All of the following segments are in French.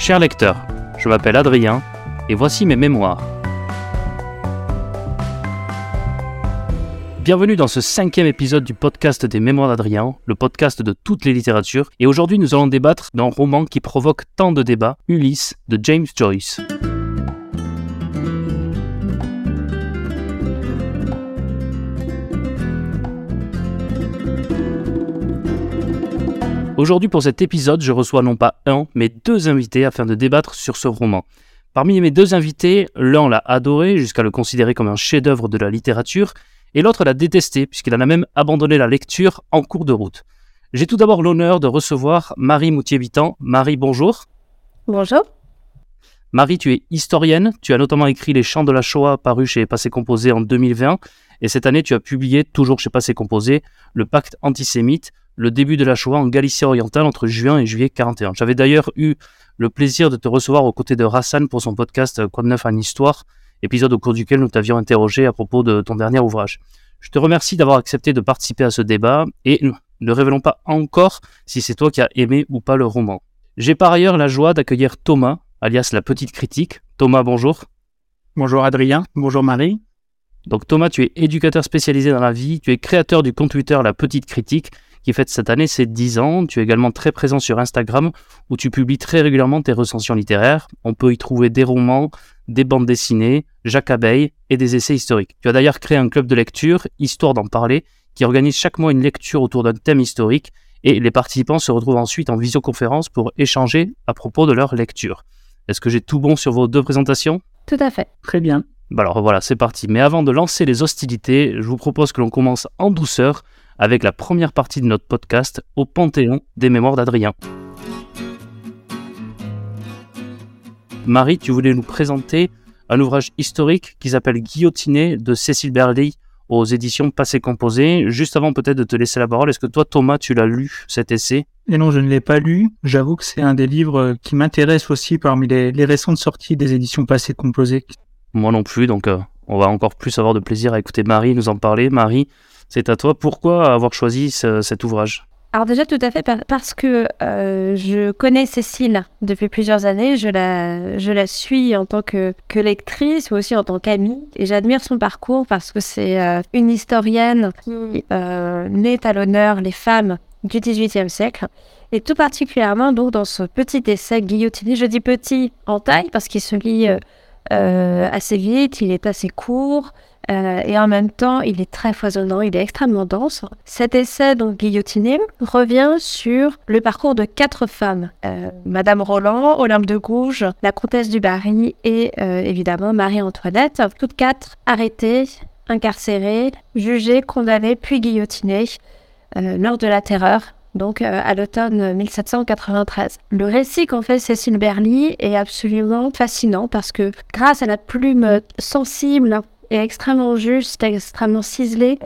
Cher lecteur, je m'appelle Adrien et voici mes mémoires. Bienvenue dans ce cinquième épisode du podcast des Mémoires d'Adrien, le podcast de toutes les littératures. Et aujourd'hui, nous allons débattre d'un roman qui provoque tant de débats, Ulysse de James Joyce. Aujourd'hui, pour cet épisode, je reçois non pas un, mais deux invités afin de débattre sur ce roman. Parmi mes deux invités, l'un l'a adoré jusqu'à le considérer comme un chef-d'œuvre de la littérature, et l'autre l'a détesté puisqu'il en a même abandonné la lecture en cours de route. J'ai tout d'abord l'honneur de recevoir Marie Moutier-Vitan. Marie, bonjour. Bonjour. Marie, tu es historienne, tu as notamment écrit Les Chants de la Shoah paru chez Passé Composé en 2020, et cette année tu as publié, toujours chez Passé Composé, Le Pacte antisémite, le début de la Shoah en Galicie orientale entre juin et juillet 41. J'avais d'ailleurs eu le plaisir de te recevoir aux côtés de Rassan pour son podcast Quoi de neuf en histoire, épisode au cours duquel nous t'avions interrogé à propos de ton dernier ouvrage. Je te remercie d'avoir accepté de participer à ce débat et ne révélons pas encore si c'est toi qui as aimé ou pas le roman. J'ai par ailleurs la joie d'accueillir Thomas, alias la petite critique. Thomas, bonjour. Bonjour Adrien, bonjour Marie. Donc Thomas, tu es éducateur spécialisé dans la vie, tu es créateur du compte Twitter La Petite Critique qui fête cette année ses 10 ans. Tu es également très présent sur Instagram où tu publies très régulièrement tes recensions littéraires. On peut y trouver des romans, des bandes dessinées, Jacques Abeille et des essais historiques. Tu as d'ailleurs créé un club de lecture, Histoire d'en parler, qui organise chaque mois une lecture autour d'un thème historique et les participants se retrouvent ensuite en visioconférence pour échanger à propos de leur lecture. Est-ce que j'ai tout bon sur vos deux présentations? Tout à fait. Très bien. Bah alors voilà, c'est parti. Mais avant de lancer les hostilités, je vous propose que l'on commence en douceur avec la première partie de notre podcast au Panthéon des mémoires d'Adrien. Marie, tu voulais nous présenter un ouvrage historique qui s'appelle Guillotiné de Cécile Berly aux éditions Passé Composé. Juste avant peut-être de te laisser la parole, est-ce que toi Thomas, tu l'as lu cet essai? Et non, je ne l'ai pas lu. J'avoue que c'est un des livres qui m'intéresse aussi parmi les, récentes sorties des éditions Passé Composé. Moi non plus, donc euh, on va encore plus avoir de plaisir à écouter Marie nous en parler. Marie, c'est à toi. Pourquoi avoir choisi cet ouvrage? Alors déjà tout à fait parce que euh, je connais Cécile depuis plusieurs années, je la, je la suis en tant que, que lectrice, mais aussi en tant qu'amie, et j'admire son parcours parce que c'est euh, une historienne qui euh, met à l'honneur les femmes du XVIIIe siècle, et tout particulièrement donc dans ce petit essai guillotiné, je dis petit en taille parce qu'il se lit assez vite, il est assez court, euh, et en même temps, il est très foisonnant, il est extrêmement dense. Cet essai, donc guillotiné, revient sur le parcours de quatre femmes euh, Madame Roland, Olympe de Gouges, la comtesse du Barry et euh, évidemment Marie-Antoinette, toutes quatre arrêtées, incarcérées, jugées, condamnées puis guillotinées lors de la Terreur donc à l'automne 1793. Le récit qu'en fait Cécile Berly est absolument fascinant parce que grâce à la plume sensible, est extrêmement juste, extrêmement ciselée.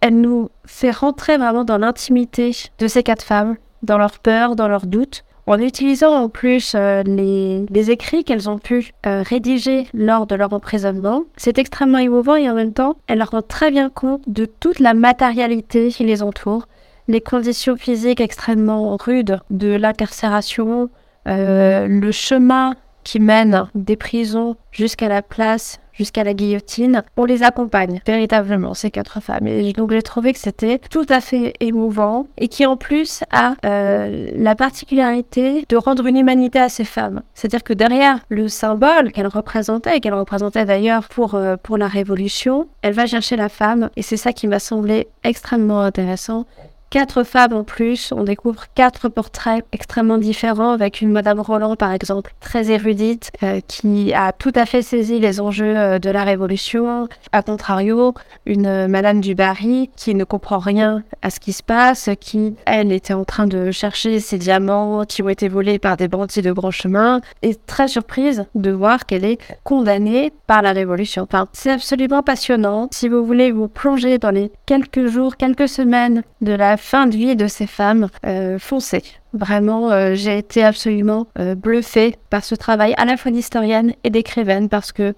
Elle nous fait rentrer vraiment dans l'intimité de ces quatre femmes, dans leurs peurs, dans leurs doutes, en utilisant en plus euh, les, écrits qu'elles ont pu euh, rédiger lors de leur emprisonnement. C'est extrêmement émouvant et en même temps, elle rend très bien compte de toute la matérialité qui les entoure, les conditions physiques extrêmement rudes de l'incarcération, euh, le chemin qui mène des prisons jusqu'à la place jusqu'à la guillotine, on les accompagne véritablement, ces quatre femmes. Et donc j'ai trouvé que c'était tout à fait émouvant et qui en plus a euh, la particularité de rendre une humanité à ces femmes. C'est-à-dire que derrière le symbole qu'elle représentait, et qu'elle représentait d'ailleurs pour, euh, pour la Révolution, elle va chercher la femme et c'est ça qui m'a semblé extrêmement intéressant quatre femmes en plus. On découvre quatre portraits extrêmement différents avec une Madame Roland, par exemple, très érudite, euh, qui a tout à fait saisi les enjeux euh, de la Révolution. A contrario, une Madame du Barry qui ne comprend rien à ce qui se passe, qui, elle, était en train de chercher ses diamants qui ont été volés par des bandits de grand chemin, et très surprise de voir qu'elle est condamnée par la Révolution. Enfin, c'est absolument passionnant. Si vous voulez vous plonger dans les quelques jours, quelques semaines de la fin de vie de ces femmes, euh, foncez. Vraiment, euh, j'ai été absolument euh, bluffée par ce travail à la fois d'historienne et d'écrivaine parce que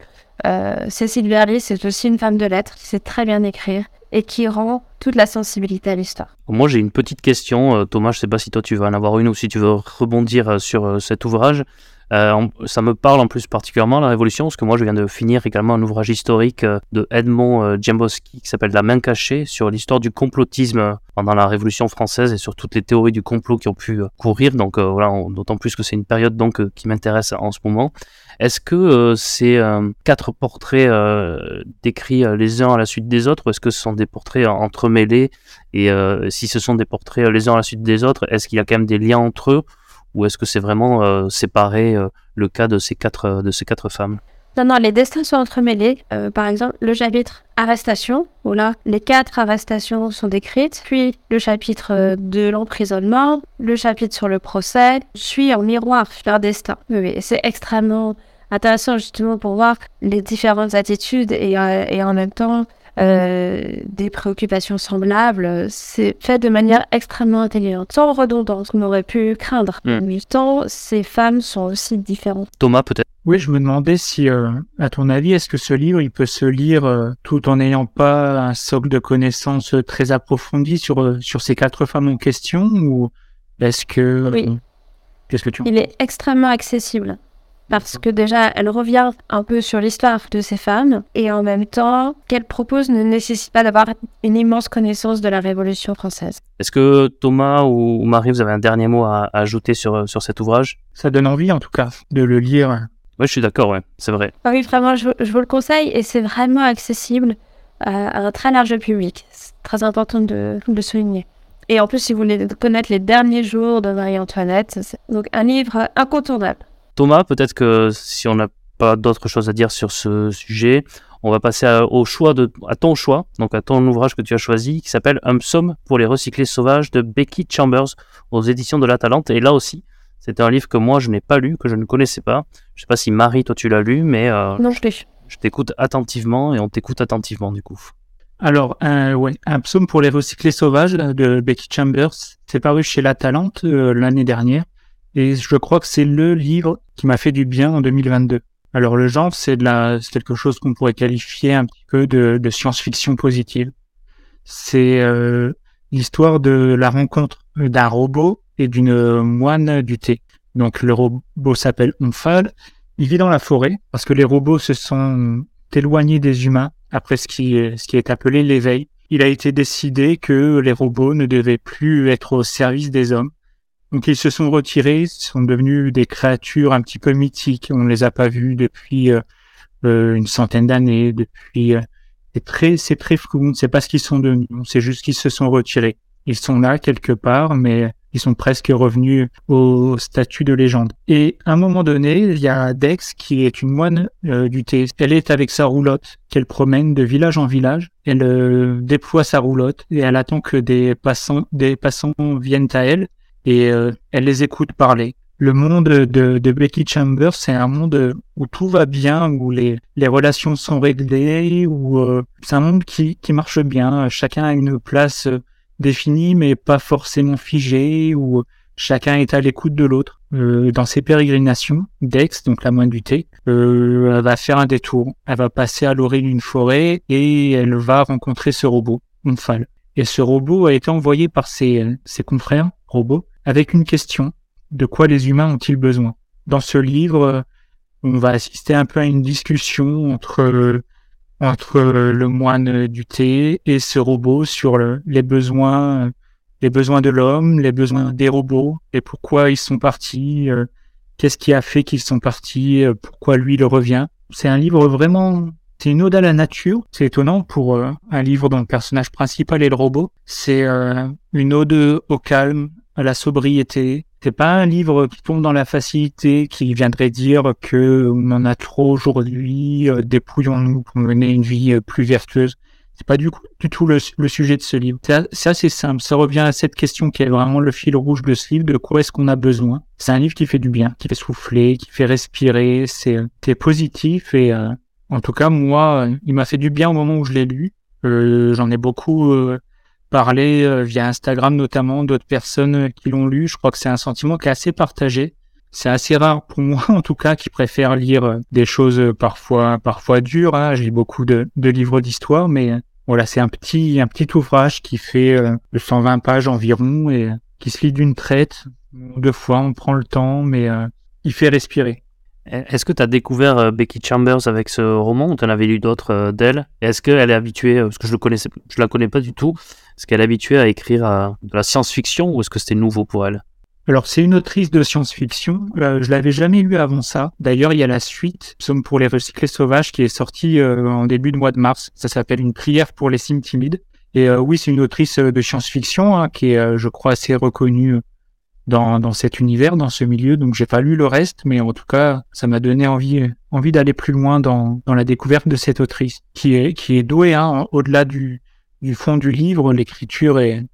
Cécile Berly, c'est aussi une femme de lettres qui sait très bien écrire et qui rend toute la sensibilité à l'histoire. Moi, j'ai une petite question, Thomas. Je sais pas si toi tu vas en avoir une ou si tu veux rebondir sur cet ouvrage. Euh, ça me parle en plus particulièrement la Révolution, parce que moi je viens de finir également un ouvrage historique euh, de Edmond euh, Djambowski qui s'appelle La main cachée sur l'histoire du complotisme pendant la Révolution française et sur toutes les théories du complot qui ont pu courir. Donc voilà, d'autant plus que c'est une période donc qui m'intéresse en ce moment. Est-ce que ces quatre portraits décrits les uns à la suite des autres, ou est-ce que ce sont des portraits entremêlés? Et si ce sont des portraits les uns à la suite des autres, est-ce qu'il y a quand même des liens entre eux? Ou est-ce que c'est vraiment euh, séparé euh, le cas de ces quatre, euh, de ces quatre femmes? Non, non, les destins sont entremêlés. par exemple, le chapitre arrestation, où là, les quatre arrestations sont décrites, puis le chapitre de l'emprisonnement, le chapitre sur le procès, suit en miroir leur destin. Oui, c'est extrêmement intéressant justement pour voir les différentes attitudes et, et en même temps euh, des préoccupations semblables, c'est fait de manière extrêmement intelligente, sans redondance qu'on aurait pu craindre. Mm. Mais temps, ces femmes sont aussi différentes. Thomas, peut-être? Oui, je me demandais si, euh, à ton avis, est-ce que ce livre, il peut se lire euh, tout en n'ayant pas un socle de connaissances très approfondi sur, sur ces quatre femmes en question, ou est-ce que... Oui. Qu'est-ce que tu Il est extrêmement accessible parce que déjà, elle revient un peu sur l'histoire de ces femmes, et en même temps, qu'elle propose ne nécessite pas d'avoir une immense connaissance de la Révolution française. Est-ce que Thomas ou Marie, vous avez un dernier mot à, ajouter sur, sur cet ouvrage? Ça donne envie, en tout cas, de le lire. Oui, je suis d'accord, ouais, c'est vrai. Ah oui, vraiment, je, vous le conseille, et c'est vraiment accessible à, un très large public. C'est très important de, de le souligner. Et en plus, si vous voulez connaître les derniers jours de Marie-Antoinette, c'est donc un livre incontournable. Thomas, peut-être que si on n'a pas d'autres choses à dire sur ce sujet, on va passer à, au choix de, à ton choix, donc à ton ouvrage que tu as choisi, qui s'appelle Un psaume pour les recyclés sauvages de Becky Chambers aux éditions de La Talente. Et là aussi, c'était un livre que moi je n'ai pas lu, que je ne connaissais pas. Je ne sais pas si Marie, toi tu l'as lu, mais euh, non, je l'ai. Je t'écoute attentivement et on t'écoute attentivement du coup. Alors, euh, ouais, un psaume pour les recyclés sauvages de Becky Chambers, c'est paru chez La Talente euh, l'année dernière. Et je crois que c'est le livre qui m'a fait du bien en 2022. Alors le genre, c'est de la, quelque chose qu'on pourrait qualifier un petit peu de, de science-fiction positive. C'est euh, l'histoire de la rencontre d'un robot et d'une moine du thé. Donc le robot s'appelle Omphale. Il vit dans la forêt parce que les robots se sont éloignés des humains après ce qui, ce qui est appelé l'éveil. Il a été décidé que les robots ne devaient plus être au service des hommes donc ils se sont retirés, sont devenus des créatures un petit peu mythiques. On ne les a pas vus depuis euh, euh, une centaine d'années, depuis euh, c'est très c'est très flou. On ne sait pas ce qu'ils sont devenus. C'est juste qu'ils se sont retirés. Ils sont là quelque part, mais ils sont presque revenus au statut de légende. Et à un moment donné, il y a Dex qui est une moine du thé. Elle est avec sa roulotte qu'elle promène de village en village. Elle déploie sa roulotte et elle attend que des passants des passants viennent à elle et euh, elle les écoute parler. Le monde de, de Becky Chambers, c'est un monde où tout va bien, où les, les relations sont réglées, où euh, c'est un monde qui, qui marche bien. Chacun a une place euh, définie, mais pas forcément figée, où chacun est à l'écoute de l'autre. dans ses pérégrinations, Dex, donc la moine du thé, elle va faire un détour. Elle va passer à l'orée d'une forêt et elle va rencontrer ce robot, Omphale. Et ce robot a été envoyé par ses, ses confrères robots avec une question. De quoi les humains ont-ils besoin? Dans ce livre, on va assister un peu à une discussion entre entre le moine du thé et ce robot sur les besoins les besoins de l'homme, les besoins des robots et pourquoi ils sont partis, euh, qu'est-ce qui a fait qu'ils sont partis, euh, pourquoi lui le revient. C'est un livre vraiment c'est une ode à la nature. C'est étonnant pour euh, un livre dont le personnage principal est le robot. C'est une ode au calme, à la sobriété. C'est pas un livre qui tombe dans la facilité, qui viendrait dire que on en a trop aujourd'hui, euh, dépouillons-nous pour mener une vie euh, plus vertueuse. C'est pas du, du tout le, sujet de ce livre. C'est assez simple. Ça revient à cette question qui est vraiment le fil rouge de ce livre. De quoi est-ce qu'on a besoin? C'est un livre qui fait du bien, qui fait souffler, qui fait respirer. C'est positif et euh, en tout cas moi, il m'a fait du bien au moment où je l'ai lu. J'en ai beaucoup parler euh, via Instagram notamment d'autres personnes euh, qui l'ont lu. Je crois que c'est un sentiment qui est assez partagé. C'est assez rare pour moi, en tout cas, qui préfère lire euh, des choses parfois parfois dures. Hein. J'ai beaucoup de, de livres d'histoire, mais Voilà, c'est un petit, un petit ouvrage qui fait 120 pages environ et qui se lit d'une traite. Deux fois, on prend le temps, mais il fait respirer. Est-ce que tu as découvert euh, Becky Chambers avec ce roman ou tu en avais lu d'autres euh, d'elle? Est-ce qu'elle est habituée, euh, parce que je ne connaissais, je la connais pas du tout, est-ce qu'elle est habituée à écrire de la science-fiction ou est-ce que c'était nouveau pour elle? Alors c'est une autrice de science-fiction. Euh, je l'avais jamais lu avant ça. D'ailleurs, il y a la suite, Somme pour les recyclés sauvages, qui est sortie en début de mois de mars. Ça s'appelle Une prière pour les cimes timides. Et oui, c'est une autrice de science-fiction hein, qui est, je crois, assez reconnue dans, dans cet univers, dans ce milieu. Donc j'ai pas lu le reste, mais en tout cas, ça m'a donné envie, envie d'aller plus loin dans, dans la découverte de cette autrice, qui est, qui est douée, hein, au-delà du, du fond du livre. L'écriture est,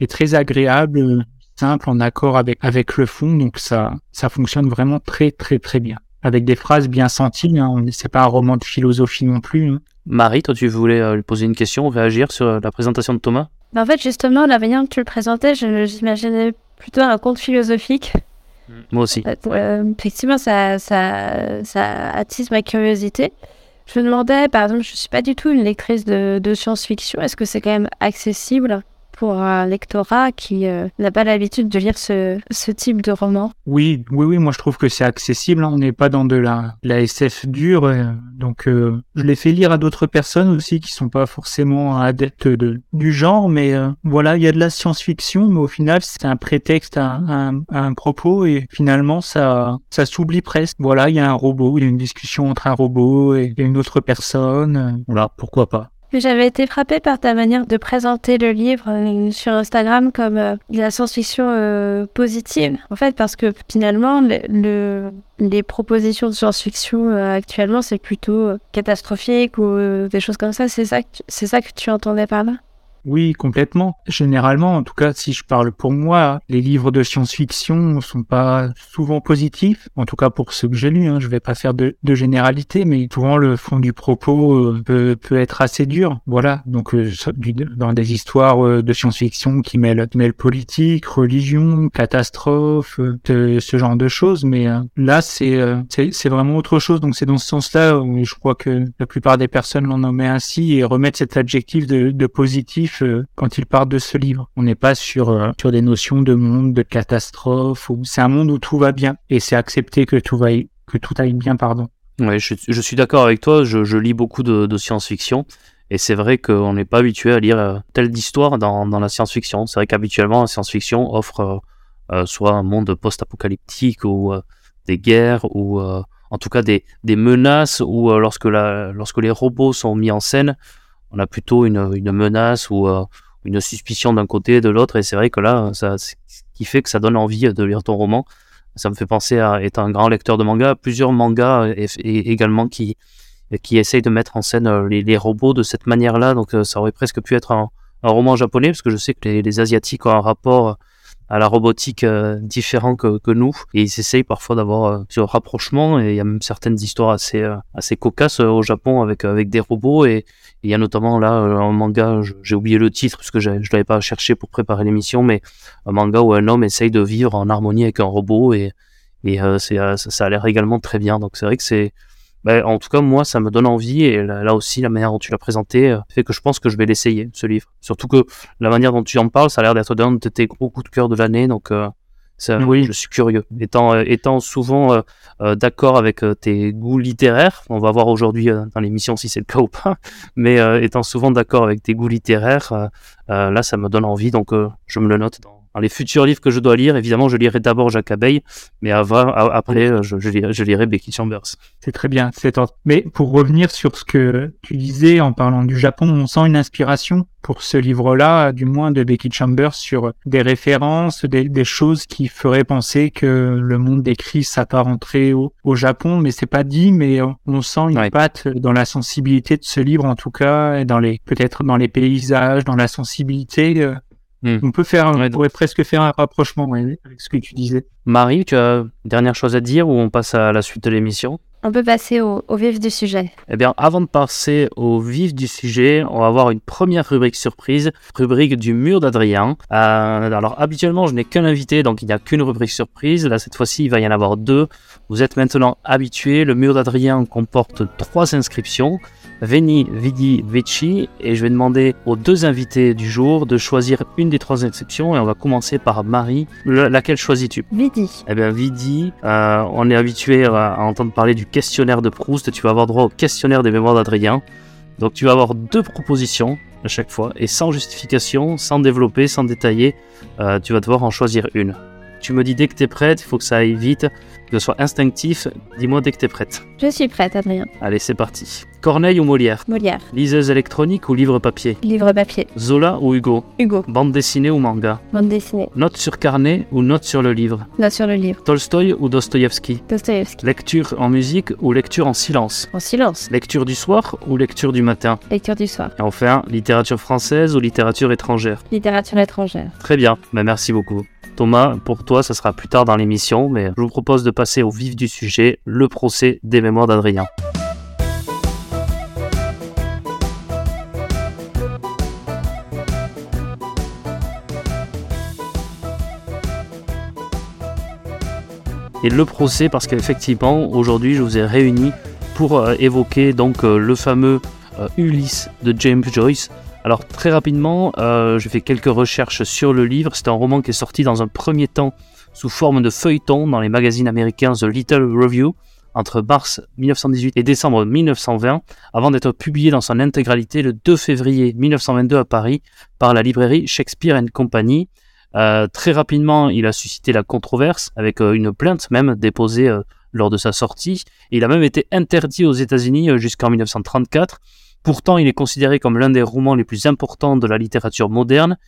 est très agréable, simple, en accord avec, avec le fond. Donc ça, ça fonctionne vraiment très, très, très bien. Avec des phrases bien senties. Hein. C'est pas un roman de philosophie non plus. Hein. Marie, toi, tu voulais euh, lui poser une question, réagir sur la présentation de Thomas bah, En fait, justement, la manière que tu le présentais, j'imaginais plutôt un conte philosophique. Moi aussi. Euh, euh, effectivement, ça, ça, ça, attise ma curiosité. Je me demandais, par exemple, je suis pas du tout une lectrice de, de science-fiction. Est-ce que c'est quand même accessible pour un lectorat qui euh, n'a pas l'habitude de lire ce, ce, type de roman Oui, oui, oui, moi je trouve que c'est accessible. Hein. On n'est pas dans de la, la SF dure, euh, donc euh, je l'ai fait lire à d'autres personnes aussi qui sont pas forcément adeptes de, du genre, mais voilà, il y a de la science-fiction, mais au final c'est un prétexte à, un propos et finalement ça, ça s'oublie presque. Voilà, il y a un robot, il y a une discussion entre un robot et une autre personne. voilà, pourquoi pas. J'avais été frappée par ta manière de présenter le livre euh, sur Instagram comme euh, la science-fiction euh, positive. En fait, parce que finalement, le, les propositions de science-fiction actuellement, c'est plutôt catastrophique ou des choses comme ça. C'est ça, ça que tu entendais par là? Oui, complètement. Généralement, en tout cas, si je parle pour moi, les livres de science-fiction sont pas souvent positifs. En tout cas, pour ceux que j'ai lus, hein, je vais pas faire de, de, généralité, mais souvent le fond du propos euh, peut, peut, être assez dur. Voilà. Donc, euh, dans des histoires euh, de science-fiction qui mêlent, mêlent, politique, religion, catastrophe, ce genre de choses. Mais là, c'est c'est vraiment autre chose. Donc, c'est dans ce sens-là où je crois que la plupart des personnes l'ont nommé ainsi et remettent cet adjectif de, de positif euh, quand il parle de ce livre. On n'est pas sur, euh, sur des notions de monde, de catastrophe. C'est un monde où tout va bien et c'est accepté que tout, va que tout aille bien. pardon. Ouais, je, suis d'accord avec toi. Je, lis beaucoup de, science-fiction. Et c'est vrai qu'on n'est pas habitué à lire euh, telle d'histoire dans, dans la science-fiction. C'est vrai qu'habituellement, la science-fiction offre soit un monde post-apocalyptique ou des guerres ou en tout cas des, des menaces ou lorsque, la, lorsque les robots sont mis en scène, on a plutôt une, menace ou euh, une suspicion d'un côté et de l'autre. Et c'est vrai que là, ça, ce qui fait que ça donne envie de lire ton roman. Ça me fait penser à être un grand lecteur de manga, plusieurs mangas et, également qui qui essayent de mettre en scène euh, les, robots de cette manière-là. Donc euh, ça aurait presque pu être un, roman japonais, parce que je sais que les asiatiques ont un rapport à la robotique euh, différent que, que, nous. Et ils essayent parfois d'avoir ce rapprochement. Et il y a même certaines histoires assez assez cocasses au Japon avec avec des robots. Et il y a notamment là euh, un manga, j'ai oublié le titre parce que je l'avais pas cherché pour préparer l'émission, mais un manga où un homme essaye de vivre en harmonie avec un robot. Et, et euh, euh, ça, a l'air également très bien. Donc c'est vrai que c'est, ben, en tout cas moi ça me donne envie et là, aussi la manière dont tu l'as présenté fait que je pense que je vais l'essayer ce livre. Surtout que la manière dont tu en parles, ça a l'air d'être d'un de tes gros coups de cœur de l'année, donc oui. Je suis curieux. Étant, euh, étant souvent euh, euh, d'accord avec tes goûts littéraires, on va voir aujourd'hui dans l'émission si c'est le cas ou pas, mais étant souvent d'accord avec tes goûts littéraires, là ça me donne envie, donc je me le note dans, dans les futurs livres que je dois lire, évidemment, je lirai d'abord Jacques Abeille, mais avant, après, euh, je, je, lirai, Becky Chambers. C'est très bien, c'est Mais pour revenir sur ce que tu disais en parlant du Japon, on sent une inspiration pour ce livre-là, du moins de Becky Chambers, sur des références, des, choses qui feraient penser que le monde décrit s'apparenterait au, au Japon, mais c'est pas dit, mais on sent une patte dans la sensibilité de ce livre, en tout cas, et dans les, peut-être dans les paysages, dans la sensibilité Hmm. On peut faire, on pourrait presque faire un rapprochement avec ce que tu disais. Marie, tu as une dernière chose à dire ou on passe à la suite de l'émission? On peut passer au, vif du sujet. Eh bien, avant de passer au vif du sujet, on va avoir une première rubrique surprise, rubrique du mur d'Adrien. Euh, alors, habituellement, je n'ai qu'un invité, donc il n'y a qu'une rubrique surprise. Là, cette fois-ci, il va y en avoir deux. Vous êtes maintenant habitués. Le mur d'Adrien comporte trois inscriptions. Veni, Vidi, Vici, et je vais demander aux deux invités du jour de choisir une des trois inscriptions, et on va commencer par Marie. Le- laquelle choisis-tu? Vidi. Eh bien, Vidi, euh, on est habitué à, à entendre parler du questionnaire de Proust, tu vas avoir droit au questionnaire des mémoires d'Adrien. Donc tu vas avoir deux propositions à chaque fois, et sans justification, sans développer, sans détailler, euh, tu vas devoir en choisir une. Tu me dis dès que tu es prête, il faut que ça aille vite, que ce soit instinctif, dis-moi dès que tu es prête. Je suis prête, Adrien. Allez, c'est parti. Corneille ou Molière? Molière. Liseuse électronique ou livre papier? Livre papier. Zola ou Hugo? Hugo. Bande dessinée ou manga? Bande dessinée. Note sur carnet ou note sur le livre? Note sur le livre. Tolstoï ou Dostoïevski? Dostoevsky. Lecture en musique ou lecture en silence? En silence. Lecture du soir ou lecture du matin? Lecture du soir. Et enfin, littérature française ou littérature étrangère? Littérature étrangère. Très bien, ben, merci beaucoup. Thomas, pour toi, ça sera plus tard dans l'émission, mais je vous propose de passer au vif du sujet, le procès des mémoires d'Adrien. Et le procès, parce qu'effectivement, aujourd'hui, je vous ai réunis pour euh, évoquer donc euh, le fameux euh, Ulysse de James Joyce. Alors très rapidement, j'ai fait quelques recherches sur le livre. C'est un roman qui est sorti dans un premier temps sous forme de feuilleton dans les magazines américains The Little Review entre mars 1918 et décembre 1920, avant d'être publié dans son intégralité le 2 février 1922 à Paris par la librairie Shakespeare Company. Euh, très rapidement, il a suscité la controverse avec euh, une plainte même déposée euh, lors de sa sortie. Il a même été interdit aux États-Unis jusqu'en 1934. Pourtant, il est considéré comme l'un des romans les plus importants de la littérature moderne.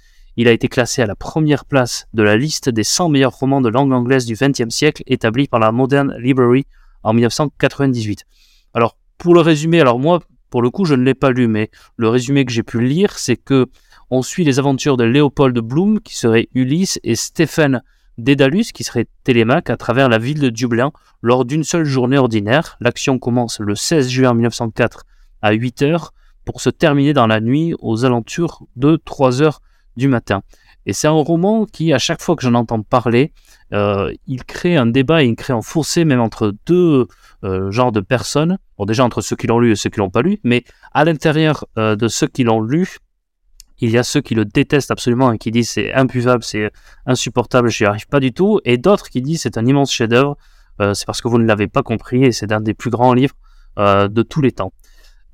Il a été classé à la première place de la liste des 100 meilleurs romans de langue anglaise du XXe siècle établie par la Modern Library en 1998. Alors, pour le résumé, alors moi, pour le coup, je ne l'ai pas lu, mais le résumé que j'ai pu lire, c'est que on suit les aventures de Léopold Bloom, qui serait Ulysse, et Stephen Dédalus, qui serait Télémaque, à travers la ville de Dublin, lors d'une seule journée ordinaire. L'action commence le 16 juin 1904 à 8 heures, pour se terminer dans la nuit aux alentours de 3 heures du matin. Et c'est un roman qui, à chaque fois que j'en entends parler, euh, il crée un débat et il crée un fossé même entre deux euh, genres de personnes. Bon, déjà entre ceux qui l'ont lu et ceux qui l'ont pas lu, mais à l'intérieur euh, de ceux qui l'ont lu, il y a ceux qui le détestent absolument et qui disent c'est impuvable, c'est insupportable, j'y arrive pas du tout, et d'autres qui disent c'est un immense chef-d'œuvre, c'est parce que vous ne l'avez pas compris et c'est un des plus grands livres de tous les temps.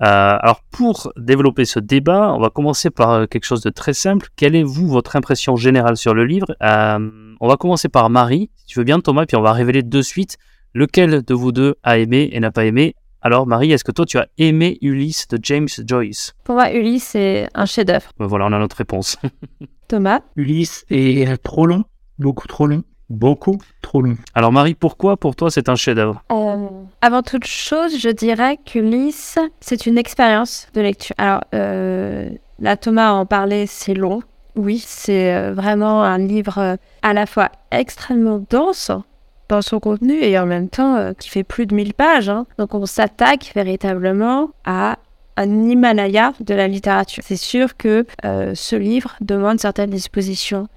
Euh, alors pour développer ce débat, on va commencer par euh, quelque chose de très simple. Quelle est vous votre impression générale sur le livre? Euh, On va commencer par Marie, si tu veux bien Thomas, puis on va révéler de suite lequel de vous deux a aimé et n'a pas aimé. Alors Marie, est-ce que toi tu as aimé Ulysse de James Joyce? Pour moi, Ulysse, c'est un chef-d'œuvre. Euh, Voilà, on a notre réponse. Thomas, Ulysse est trop long, beaucoup trop long, beaucoup trop long. Alors Marie, pourquoi pour toi c'est un chef-d'œuvre? Euh, avant toute chose, je dirais qu'Ulysse, c'est une expérience de lecture. Alors, euh, là, Thomas en parlait, c'est long. Oui, c'est euh, vraiment un livre euh, à la fois extrêmement dense dans son contenu et en même temps euh, qui fait plus de 1000 pages. hein. Donc, on s'attaque véritablement à un Himalaya de la littérature. C'est sûr que euh, ce livre demande certaines dispositions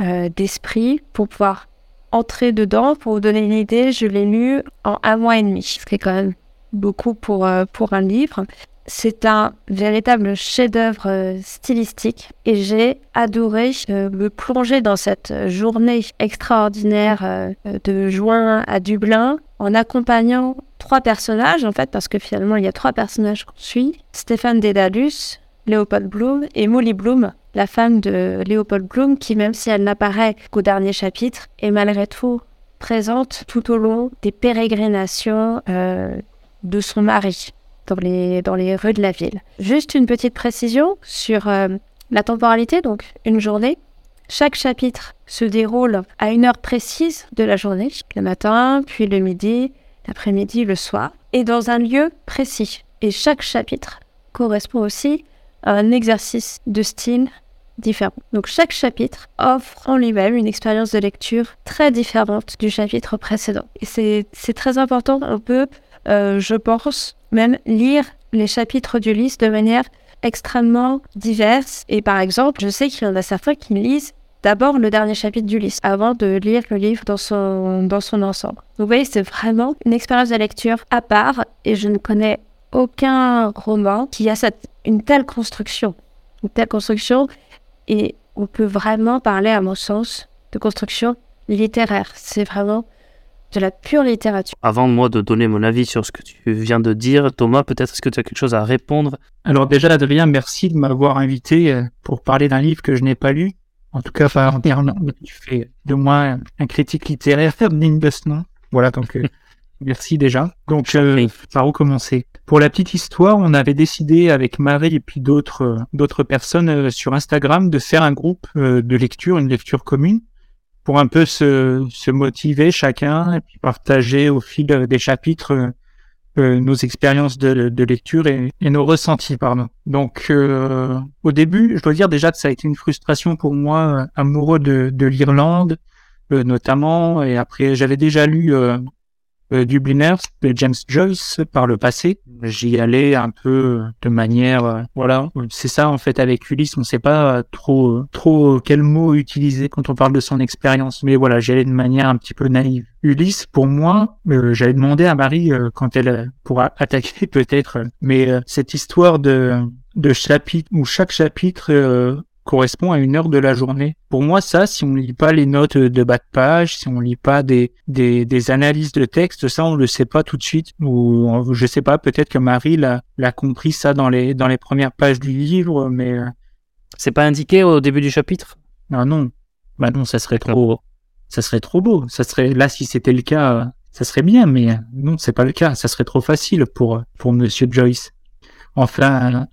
euh, d'esprit pour pouvoir entrer dedans. Pour vous donner une idée, je l'ai lu en un mois et demi, ce qui est quand même beaucoup pour, euh, pour un livre. C'est un véritable chef-d'œuvre euh, stylistique et j'ai adoré euh, me plonger dans cette journée extraordinaire de juin à Dublin en accompagnant trois personnages en fait parce que finalement il y a trois personnages qu'on suit Stéphane Dédalus, Léopold Bloom et Molly Bloom, la femme de Léopold Bloom qui même si elle n'apparaît qu'au dernier chapitre est malgré tout présente tout au long des pérégrinations euh, de son mari dans les, dans les rues de la ville. Juste une petite précision sur euh, la temporalité, donc une journée. Chaque chapitre se déroule à une heure précise de la journée, le matin, puis le midi, l'après-midi, le soir, et dans un lieu précis. Et chaque chapitre correspond aussi un exercice de style différent. Donc chaque chapitre offre en lui-même une expérience de lecture très différente du chapitre précédent. Et c'est très important, on peut, euh, je pense, même lire les chapitres du livre de manière extrêmement diverse. Et par exemple, je sais qu'il y en a certains qui lisent d'abord le dernier chapitre du livre avant de lire le livre dans son, dans son ensemble. Donc vous voyez, c'est vraiment une expérience de lecture à part et je ne connais aucun roman qui a cette, une telle construction. Une telle construction. Et on peut vraiment parler, à mon sens, de construction littéraire. C'est vraiment de la pure littérature. Avant moi de donner mon avis sur ce que tu viens de dire, Thomas, peut-être est-ce que tu as quelque chose à répondre? Alors déjà, Adrien, merci de m'avoir invité euh, pour parler d'un livre que je n'ai pas lu. En tout cas, enfin, tu fais de moi un critique littéraire ce nom. Voilà, donc euh, merci déjà. Donc, euh, par où commencer? Pour la petite histoire, on avait décidé avec Marie et puis d'autres euh, d'autres personnes sur Instagram de faire un groupe de lecture, une lecture commune pour un peu se, se motiver chacun et puis partager au fil des chapitres euh, euh, nos expériences de, de lecture et, et, nos ressentis, pardon. Donc, euh, au début, je dois dire déjà que ça a été une frustration pour moi, amoureux de, de l'Irlande, notamment. Et après, j'avais déjà lu euh, Dubliners de James Joyce par le passé. J'y allais un peu de manière, euh, voilà, c'est ça en fait avec Ulysse, on sait pas trop trop quel mot utiliser quand on parle de son expérience, mais voilà, j'y allais de manière un petit peu naïve. Ulysse, pour moi, euh, j'avais demandé à Marie quand elle pourra attaquer peut-être, mais cette histoire de de chapitre où chaque chapitre correspond à une heure de la journée. Pour moi, ça, si on lit pas les notes de bas de page, si on lit pas des, des, des analyses de texte, ça, on le sait pas tout de suite. Ou je sais pas, peut-être que Marie l'a, compris ça dans les, dans les premières pages du livre, mais euh, c'est pas indiqué au début du chapitre? Ah non, bah non, ça serait trop, ça serait trop beau. Ça serait là si c'était le cas, ça serait bien, mais non, c'est pas le cas. Ça serait trop facile pour pour Monsieur Joyce. Enfin,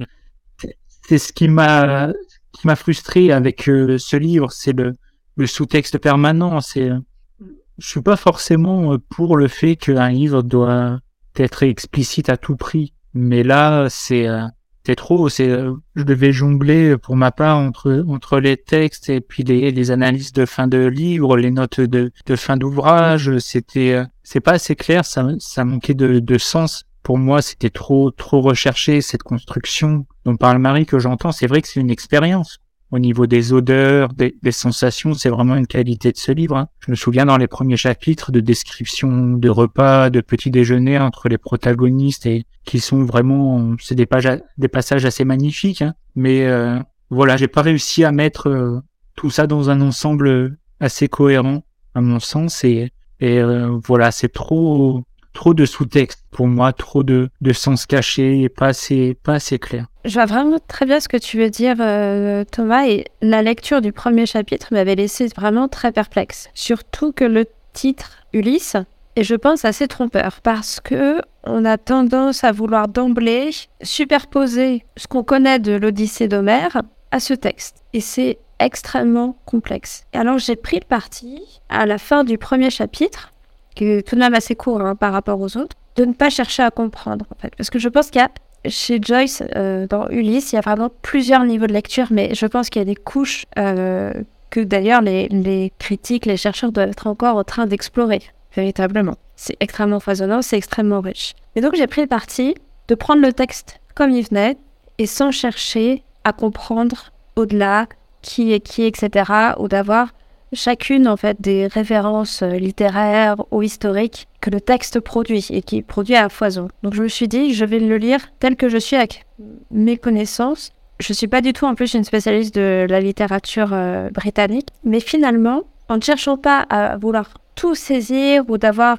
c'est ce qui m'a qui m'a frustré avec euh, ce livre, c'est le, sous-texte permanent. C'est, je suis pas forcément euh, pour le fait qu'un livre doit être explicite à tout prix, mais là, c'est euh, c'est trop. C'est, je devais jongler pour ma part entre les textes et puis les, analyses de fin de livre, les notes de, fin d'ouvrage. C'était, c'est pas assez clair. Ça, manquait de sens pour moi, c'était trop trop recherché cette construction dont parle Marie que j'entends. C'est vrai que c'est une expérience au niveau des odeurs, des, sensations. C'est vraiment une qualité de ce livre. Hein. Je me souviens dans les premiers chapitres de descriptions de repas, de petits déjeuners entre les protagonistes et qui sont vraiment, c'est des pages, des passages assez magnifiques. Hein. Mais euh, voilà, j'ai pas réussi à mettre euh, tout ça dans un ensemble assez cohérent à mon sens et, et euh, voilà, c'est trop trop de sous-texte pour moi, trop de, de sens caché et pas assez, pas assez clair. Je vois vraiment très bien ce que tu veux dire, euh, Thomas, et la lecture du premier chapitre m'avait laissé vraiment très perplexe. Surtout que le titre Ulysse est, je pense, assez trompeur parce que on a tendance à vouloir d'emblée superposer ce qu'on connaît de l'Odyssée d'Homère à ce texte. Et c'est extrêmement complexe. Alors j'ai pris le parti, à la fin du premier chapitre, qui est tout de même assez court hein, par rapport aux autres, de ne pas chercher à comprendre, en fait. Parce que je pense qu'il y a, chez Joyce, euh, dans Ulysse, il y a vraiment plusieurs niveaux de lecture, mais je pense qu'il y a des couches euh, que d'ailleurs les, les, critiques, les chercheurs doivent être encore en train d'explorer, véritablement. C'est extrêmement foisonnant, c'est extrêmement riche. Et donc j'ai pris le parti de prendre le texte comme il venait et sans chercher à comprendre au-delà qui est qui, etc., ou d'avoir chacune en fait des références euh, littéraires ou historiques que le texte produit et qui produit à foison. Donc je me suis dit, je vais le lire tel que je suis avec mes connaissances. Je suis pas du tout en plus une spécialiste de la littérature euh, britannique, mais finalement, en ne cherchant pas à vouloir tout saisir ou d'avoir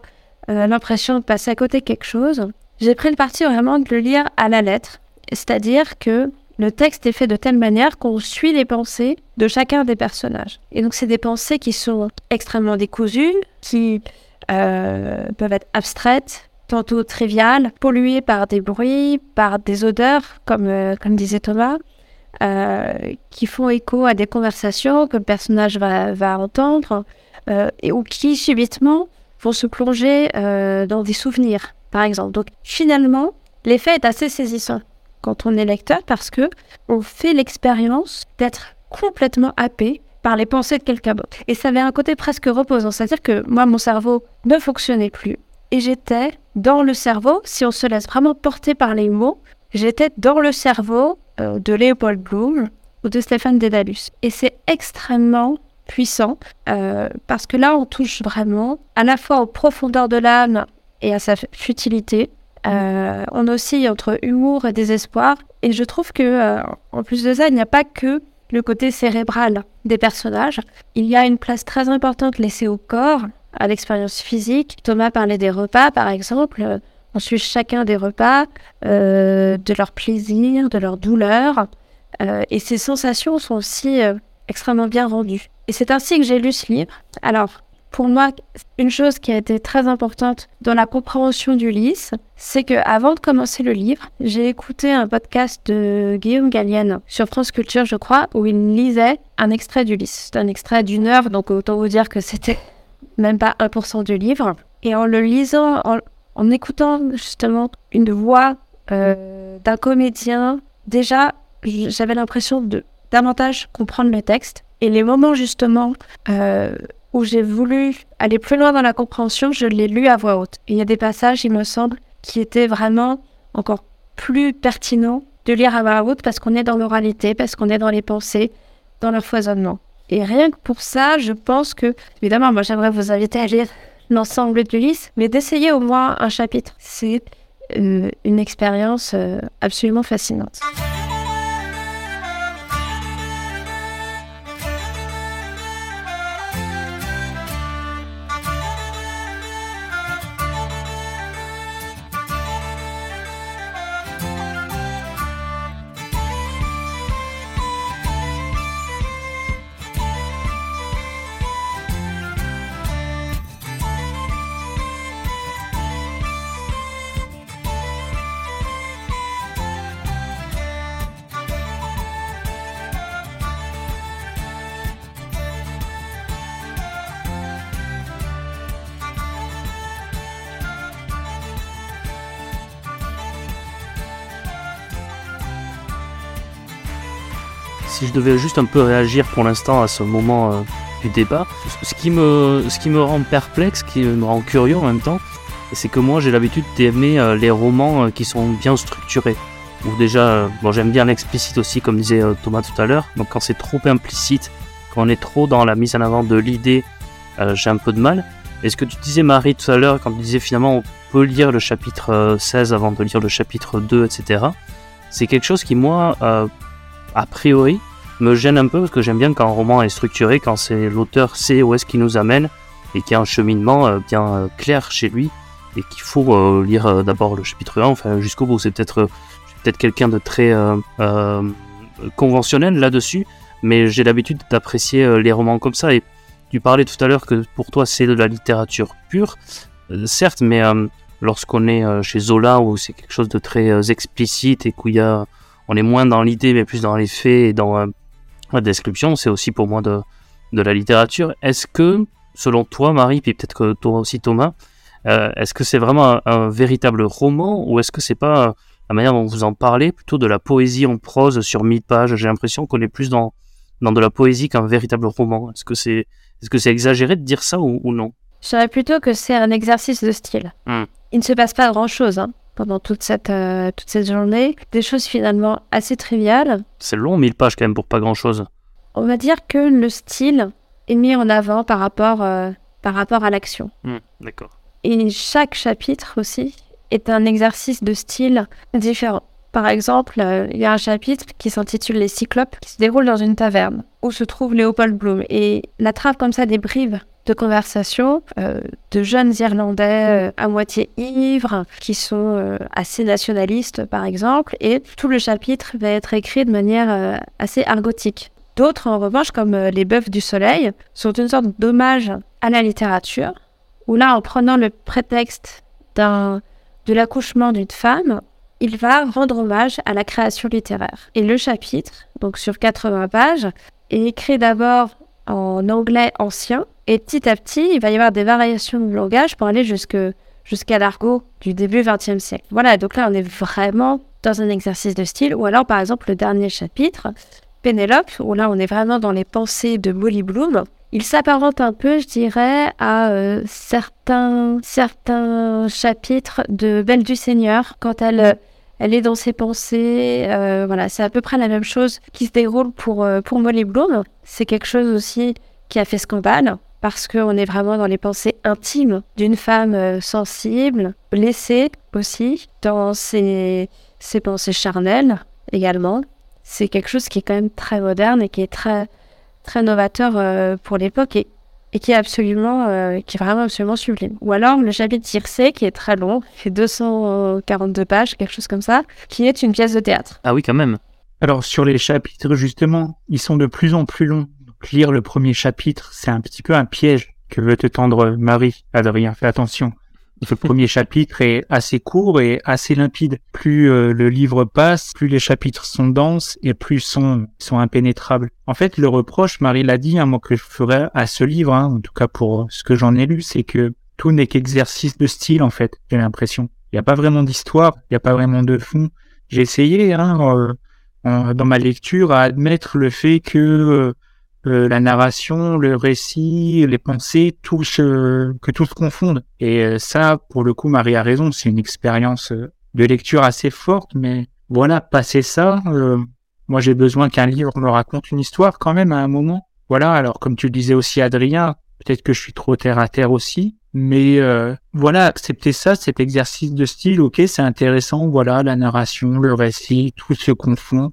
euh, l'impression de passer à côté quelque chose, j'ai pris le parti vraiment de le lire à la lettre, c'est-à-dire que le texte est fait de telle manière qu'on suit les pensées de chacun des personnages. Et donc, c'est des pensées qui sont extrêmement décousues, qui euh, peuvent être abstraites, tantôt triviales, polluées par des bruits, par des odeurs, comme, euh, disait Thomas, euh, qui font écho à des conversations que le personnage va, va entendre, et, ou qui subitement vont se plonger dans des souvenirs, par exemple. Donc, finalement, l'effet est assez saisissant quand on est lecteur parce que on fait l'expérience d'être complètement happé par les pensées de quelqu'un d'autre. Et ça avait un côté presque reposant, c'est-à-dire que moi, mon cerveau ne fonctionnait plus. Et j'étais dans le cerveau, si on se laisse vraiment porter par les mots, j'étais dans le cerveau euh, de Léopold Bloom ou de Stéphane Dédalus. Et c'est extrêmement puissant euh, parce que là, on touche vraiment à la fois aux profondeurs de l'âme et à sa futilité, Euh, on oscille entre humour et désespoir. Et je trouve que, euh, en plus de ça, il n'y a pas que le côté cérébral des personnages. Il y a une place très importante laissée au corps, à l'expérience physique. Thomas parlait des repas, par exemple. On suit chacun des repas, euh, de leur plaisir, de leur douleur. Euh, et ces sensations sont aussi euh, extrêmement bien rendues. Et c'est ainsi que j'ai lu ce livre. Alors, pour moi, une chose qui a été très importante dans la compréhension d'Ulysse, c'est que avant de commencer le livre, j'ai écouté un podcast de Guillaume Gallienne sur France Culture, je crois, où il lisait un extrait d'Ulysse. C'est un extrait d'une heure, donc autant vous dire que c'était même pas 1% du livre. Et en le lisant, en, en écoutant justement une voix euh, d'un comédien, déjà, j'avais l'impression de davantage comprendre le texte. Et les moments justement euh, où j'ai voulu aller plus loin dans la compréhension, je l'ai lu à voix haute. Il y a des passages, il me semble, qui étaient vraiment encore plus pertinents de lire à voix haute parce qu'on est dans l'oralité, parce qu'on est dans les pensées, dans leur foisonnement. Et rien que pour ça, je pense que, évidemment, moi j'aimerais vous inviter à lire l'ensemble de l'Ulysse, mais d'essayer au moins un chapitre. C'est euh, une expérience euh, absolument fascinante. Devais juste un peu réagir pour l'instant à ce moment euh, du débat, ce qui, me, ce qui me rend perplexe, ce qui me rend curieux en même temps, c'est que moi j'ai l'habitude d'aimer euh, les romans euh, qui sont bien structurés. Ou déjà, bon, j'aime bien l'explicite aussi, comme disait Thomas tout à l'heure. Donc quand c'est trop implicite, quand on est trop dans la mise en avant de l'idée, j'ai un peu de mal. Et ce que tu disais Marie tout à l'heure, quand tu disais finalement on peut lire le chapitre 16 avant de lire le chapitre 2, etc. C'est quelque chose qui moi a priori, me gêne un peu parce que j'aime bien quand un roman est structuré, quand c'est l'auteur sait où est-ce qu'il nous amène et qu'il y a un cheminement euh, bien euh, clair chez lui et qu'il faut euh, lire d'abord le chapitre 1, enfin jusqu'au bout. C'est peut-être peut-être quelqu'un de très conventionnel là-dessus, mais j'ai l'habitude d'apprécier les romans comme ça. Et tu parlais tout à l'heure que pour toi c'est de la littérature pure, certes, mais lorsqu'on est chez Zola où c'est quelque chose de très explicite et qu'il y a on est moins dans l'idée, mais plus dans les faits et dans la description. C'est aussi pour moi de, de la littérature. Est-ce que, selon toi, Marie, puis peut-être que toi aussi, Thomas, euh, est-ce que c'est vraiment un, véritable roman ou est-ce que c'est pas euh, la manière dont vous en parlez, plutôt de la poésie en prose sur 1000 pages? J'ai l'impression qu'on est plus dans, dans de la poésie qu'un véritable roman. Est-ce que c'est est -ce c'est exagéré de dire ça ou, non? Je dirais plutôt que c'est un exercice de style. Hmm. Il ne se passe pas grand-chose. Hein pendant toute cette, euh, toute cette journée. Des choses finalement assez triviales. C'est long, 1000 pages quand même pour pas grand-chose. On va dire que le style est mis en avant par rapport, euh, par rapport à l'action. Hmm, d'accord. Et chaque chapitre aussi est un exercice de style différent. Par exemple, euh, il y a un chapitre qui s'intitule Les Cyclopes, qui se déroule dans une taverne, où se trouve Léopold Bloom. Et la trave comme ça des brives de conversation euh, de jeunes Irlandais euh, à moitié ivres, qui sont euh, assez nationalistes par exemple, et tout le chapitre va être écrit de manière assez argotique. D'autres, en revanche, comme Les Bœufs du Soleil, sont une sorte d'hommage à la littérature, où là, en prenant le prétexte d'un, de l'accouchement d'une femme, il va rendre hommage à la création littéraire. Et le chapitre, donc sur 80 pages, est écrit d'abord en anglais ancien, et petit à petit, il va y avoir des variations de langage pour aller jusqu'à l'argot du début XXe siècle. Voilà, donc là, on est vraiment dans un exercice de style. Ou alors, par exemple, le dernier chapitre, Pénélope, où là, on est vraiment dans les pensées de Molly Bloom. Il s'apparente un peu, je dirais, à euh, certains, certains chapitres de Belle du Seigneur, quand elle, elle est dans ses pensées. Euh, voilà, c'est à peu près la même chose qui se déroule pour, euh, pour Molly Bloom. C'est quelque chose aussi qui a fait scandale parce qu'on est vraiment dans les pensées intimes d'une femme euh, sensible, blessée aussi, dans ses, ses pensées charnelles également. C'est quelque chose qui est quand même très moderne et qui est très, très novateur euh, pour l'époque et, et qui est absolument, euh, qui est vraiment absolument sublime. Ou alors le chapitre Circé, qui est très long, fait 242 pages, quelque chose comme ça, qui est une pièce de théâtre. Ah oui, quand même. Alors sur les chapitres, justement, ils sont de plus en plus longs. Lire le premier chapitre, c'est un petit peu un piège que veut te tendre Marie. Adrien, fais attention. Le premier chapitre est assez court et assez limpide. Plus euh, le livre passe, plus les chapitres sont denses et plus sont sont impénétrables. En fait, le reproche, Marie l'a dit, un mot que je ferais à ce livre, hein, en tout cas pour ce que j'en ai lu, c'est que tout n'est qu'exercice de style, en fait, j'ai l'impression. Il n'y a pas vraiment d'histoire, il n'y a pas vraiment de fond. J'ai essayé, hein, euh, euh, dans ma lecture, à admettre le fait que euh, la narration, le récit, les pensées, tout se, que tout se confonde. Et euh, ça, pour le coup, Marie a raison, c'est une expérience euh, de lecture assez forte, mais voilà, passer ça, euh, moi j'ai besoin qu'un livre me raconte une histoire quand même à un moment. Voilà, alors comme tu le disais aussi Adrien, peut-être que je suis trop terre à terre aussi, mais euh, voilà, accepter ça, cet exercice de style, ok, c'est intéressant, voilà, la narration, le récit, tout se confond.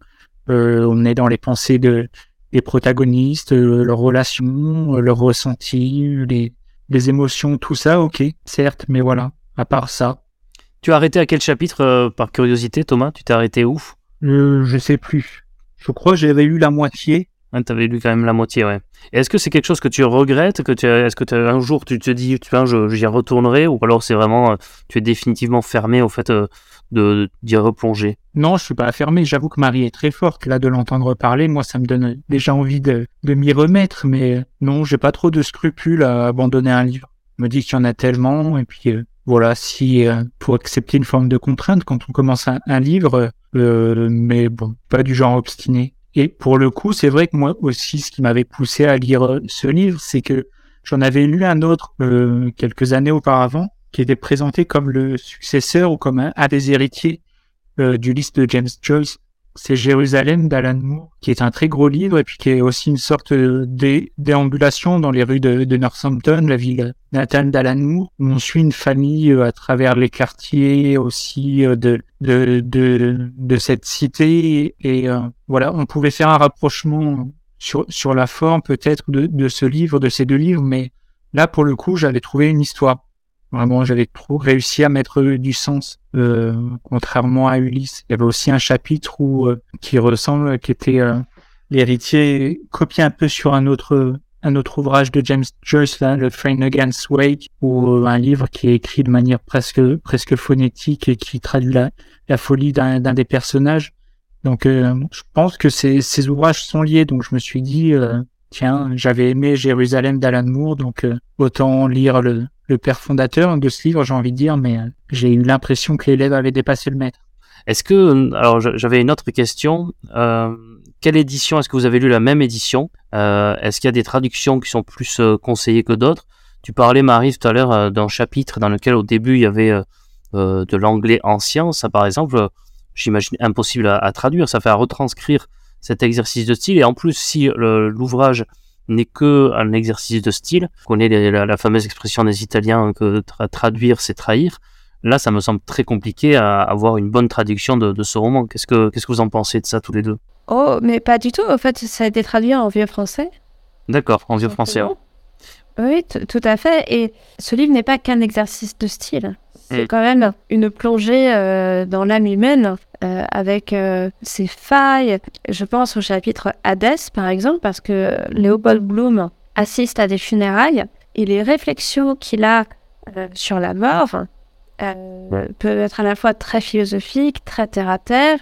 Euh, on est dans les pensées de des protagonistes, euh, leurs relations, euh, leurs ressentis, les, les émotions, tout ça, ok, certes, mais voilà, à part ça, Tu as arrêté à quel chapitre, euh, par curiosité, Thomas? Tu t'es arrêté où? Euh, je sais plus. Je crois que j'avais lu la moitié. Hein, T'avais lu quand même la moitié, ouais. Est-ce que c'est quelque chose que tu regrettes que tu, Est-ce que tu- un jour tu te dis, tiens, j'y retournerai Ou alors c'est vraiment, euh, tu es définitivement fermé au fait euh, de d'y replonger? Non, je suis pas fermé. J'avoue que Marie est très forte. Là, de l'entendre parler, moi, ça me donne déjà envie de, de m'y remettre. Mais non, j'ai pas trop de scrupules à abandonner un livre. Je me dis qu'il y en a tellement. Et puis, euh, voilà, si euh, pour accepter une forme de contrainte quand on commence un, un livre, euh, mais bon, pas du genre obstiné. Et pour le coup, c'est vrai que moi aussi, ce qui m'avait poussé à lire euh, ce livre, c'est que j'en avais lu un autre euh, quelques années auparavant, qui était présenté comme le successeur ou comme un, des héritiers euh, du livre de James Joyce. C'est Jérusalem d'Alan Moore, qui est un très gros livre et puis qui est aussi une sorte dé- déambulation dans les rues de, de Northampton, la ville natale d'Alan Moore, où on suit une famille euh, à travers les quartiers aussi euh, de, de, de, de cette cité. Et euh, voilà, on pouvait faire un rapprochement sur, sur la forme peut-être de, de ce livre, de ces deux livres, mais là, pour le coup, j'avais trouvé une histoire. Vraiment, j'avais trop réussi à mettre du sens, euh, contrairement à Ulysse. Il y avait aussi un chapitre où euh, qui ressemble, qui était euh, l'héritier copié un peu sur un autre un autre ouvrage de James Joyce, là, le Flanagan's Wake, ou euh, un livre qui est écrit de manière presque presque phonétique et qui traduit la, la folie d'un des personnages. Donc, euh, je pense que ces, ces ouvrages sont liés. Donc, je me suis dit, euh, tiens, j'avais aimé Jérusalem d'Alan Moore, donc autant lire le, le père fondateur de ce livre, j'ai envie de dire, mais euh, j'ai eu l'impression que l'élève avait dépassé le maître. Est-ce que, alors j'a- j'avais une autre question. Euh, quelle édition Est-ce que vous avez lu la même édition Euh, Est-ce qu'il y a des traductions qui sont plus euh, conseillées que d'autres? Tu parlais, Marie, tout à l'heure euh, d'un chapitre dans lequel au début il y avait euh, euh, de l'anglais ancien. Ça, par exemple, euh, j'imagine impossible à, à traduire. Ça fait à retranscrire cet exercice de style. Et en plus, si l'ouvrage n'est que un exercice de style, on connaît les- la, la fameuse expression des Italiens que tra- traduire, c'est trahir. Là, ça me semble très compliqué à avoir une bonne traduction de, de ce roman. Qu'est-ce que qu'est-ce que vous en pensez de ça tous les deux? Oh, mais pas du tout. En fait, ça a été traduit en vieux français. D'accord, en vieux français. Oui, tout à fait. Et ce livre n'est pas qu'un exercice de style. C'est Mm. quand même une plongée euh, dans l'âme humaine euh, avec euh, ses failles. Je pense au chapitre Hadès, par exemple, parce que Léopold Bloom assiste à des funérailles et les réflexions qu'il a sur la mort peuvent être à la fois très philosophiques, très terre à terre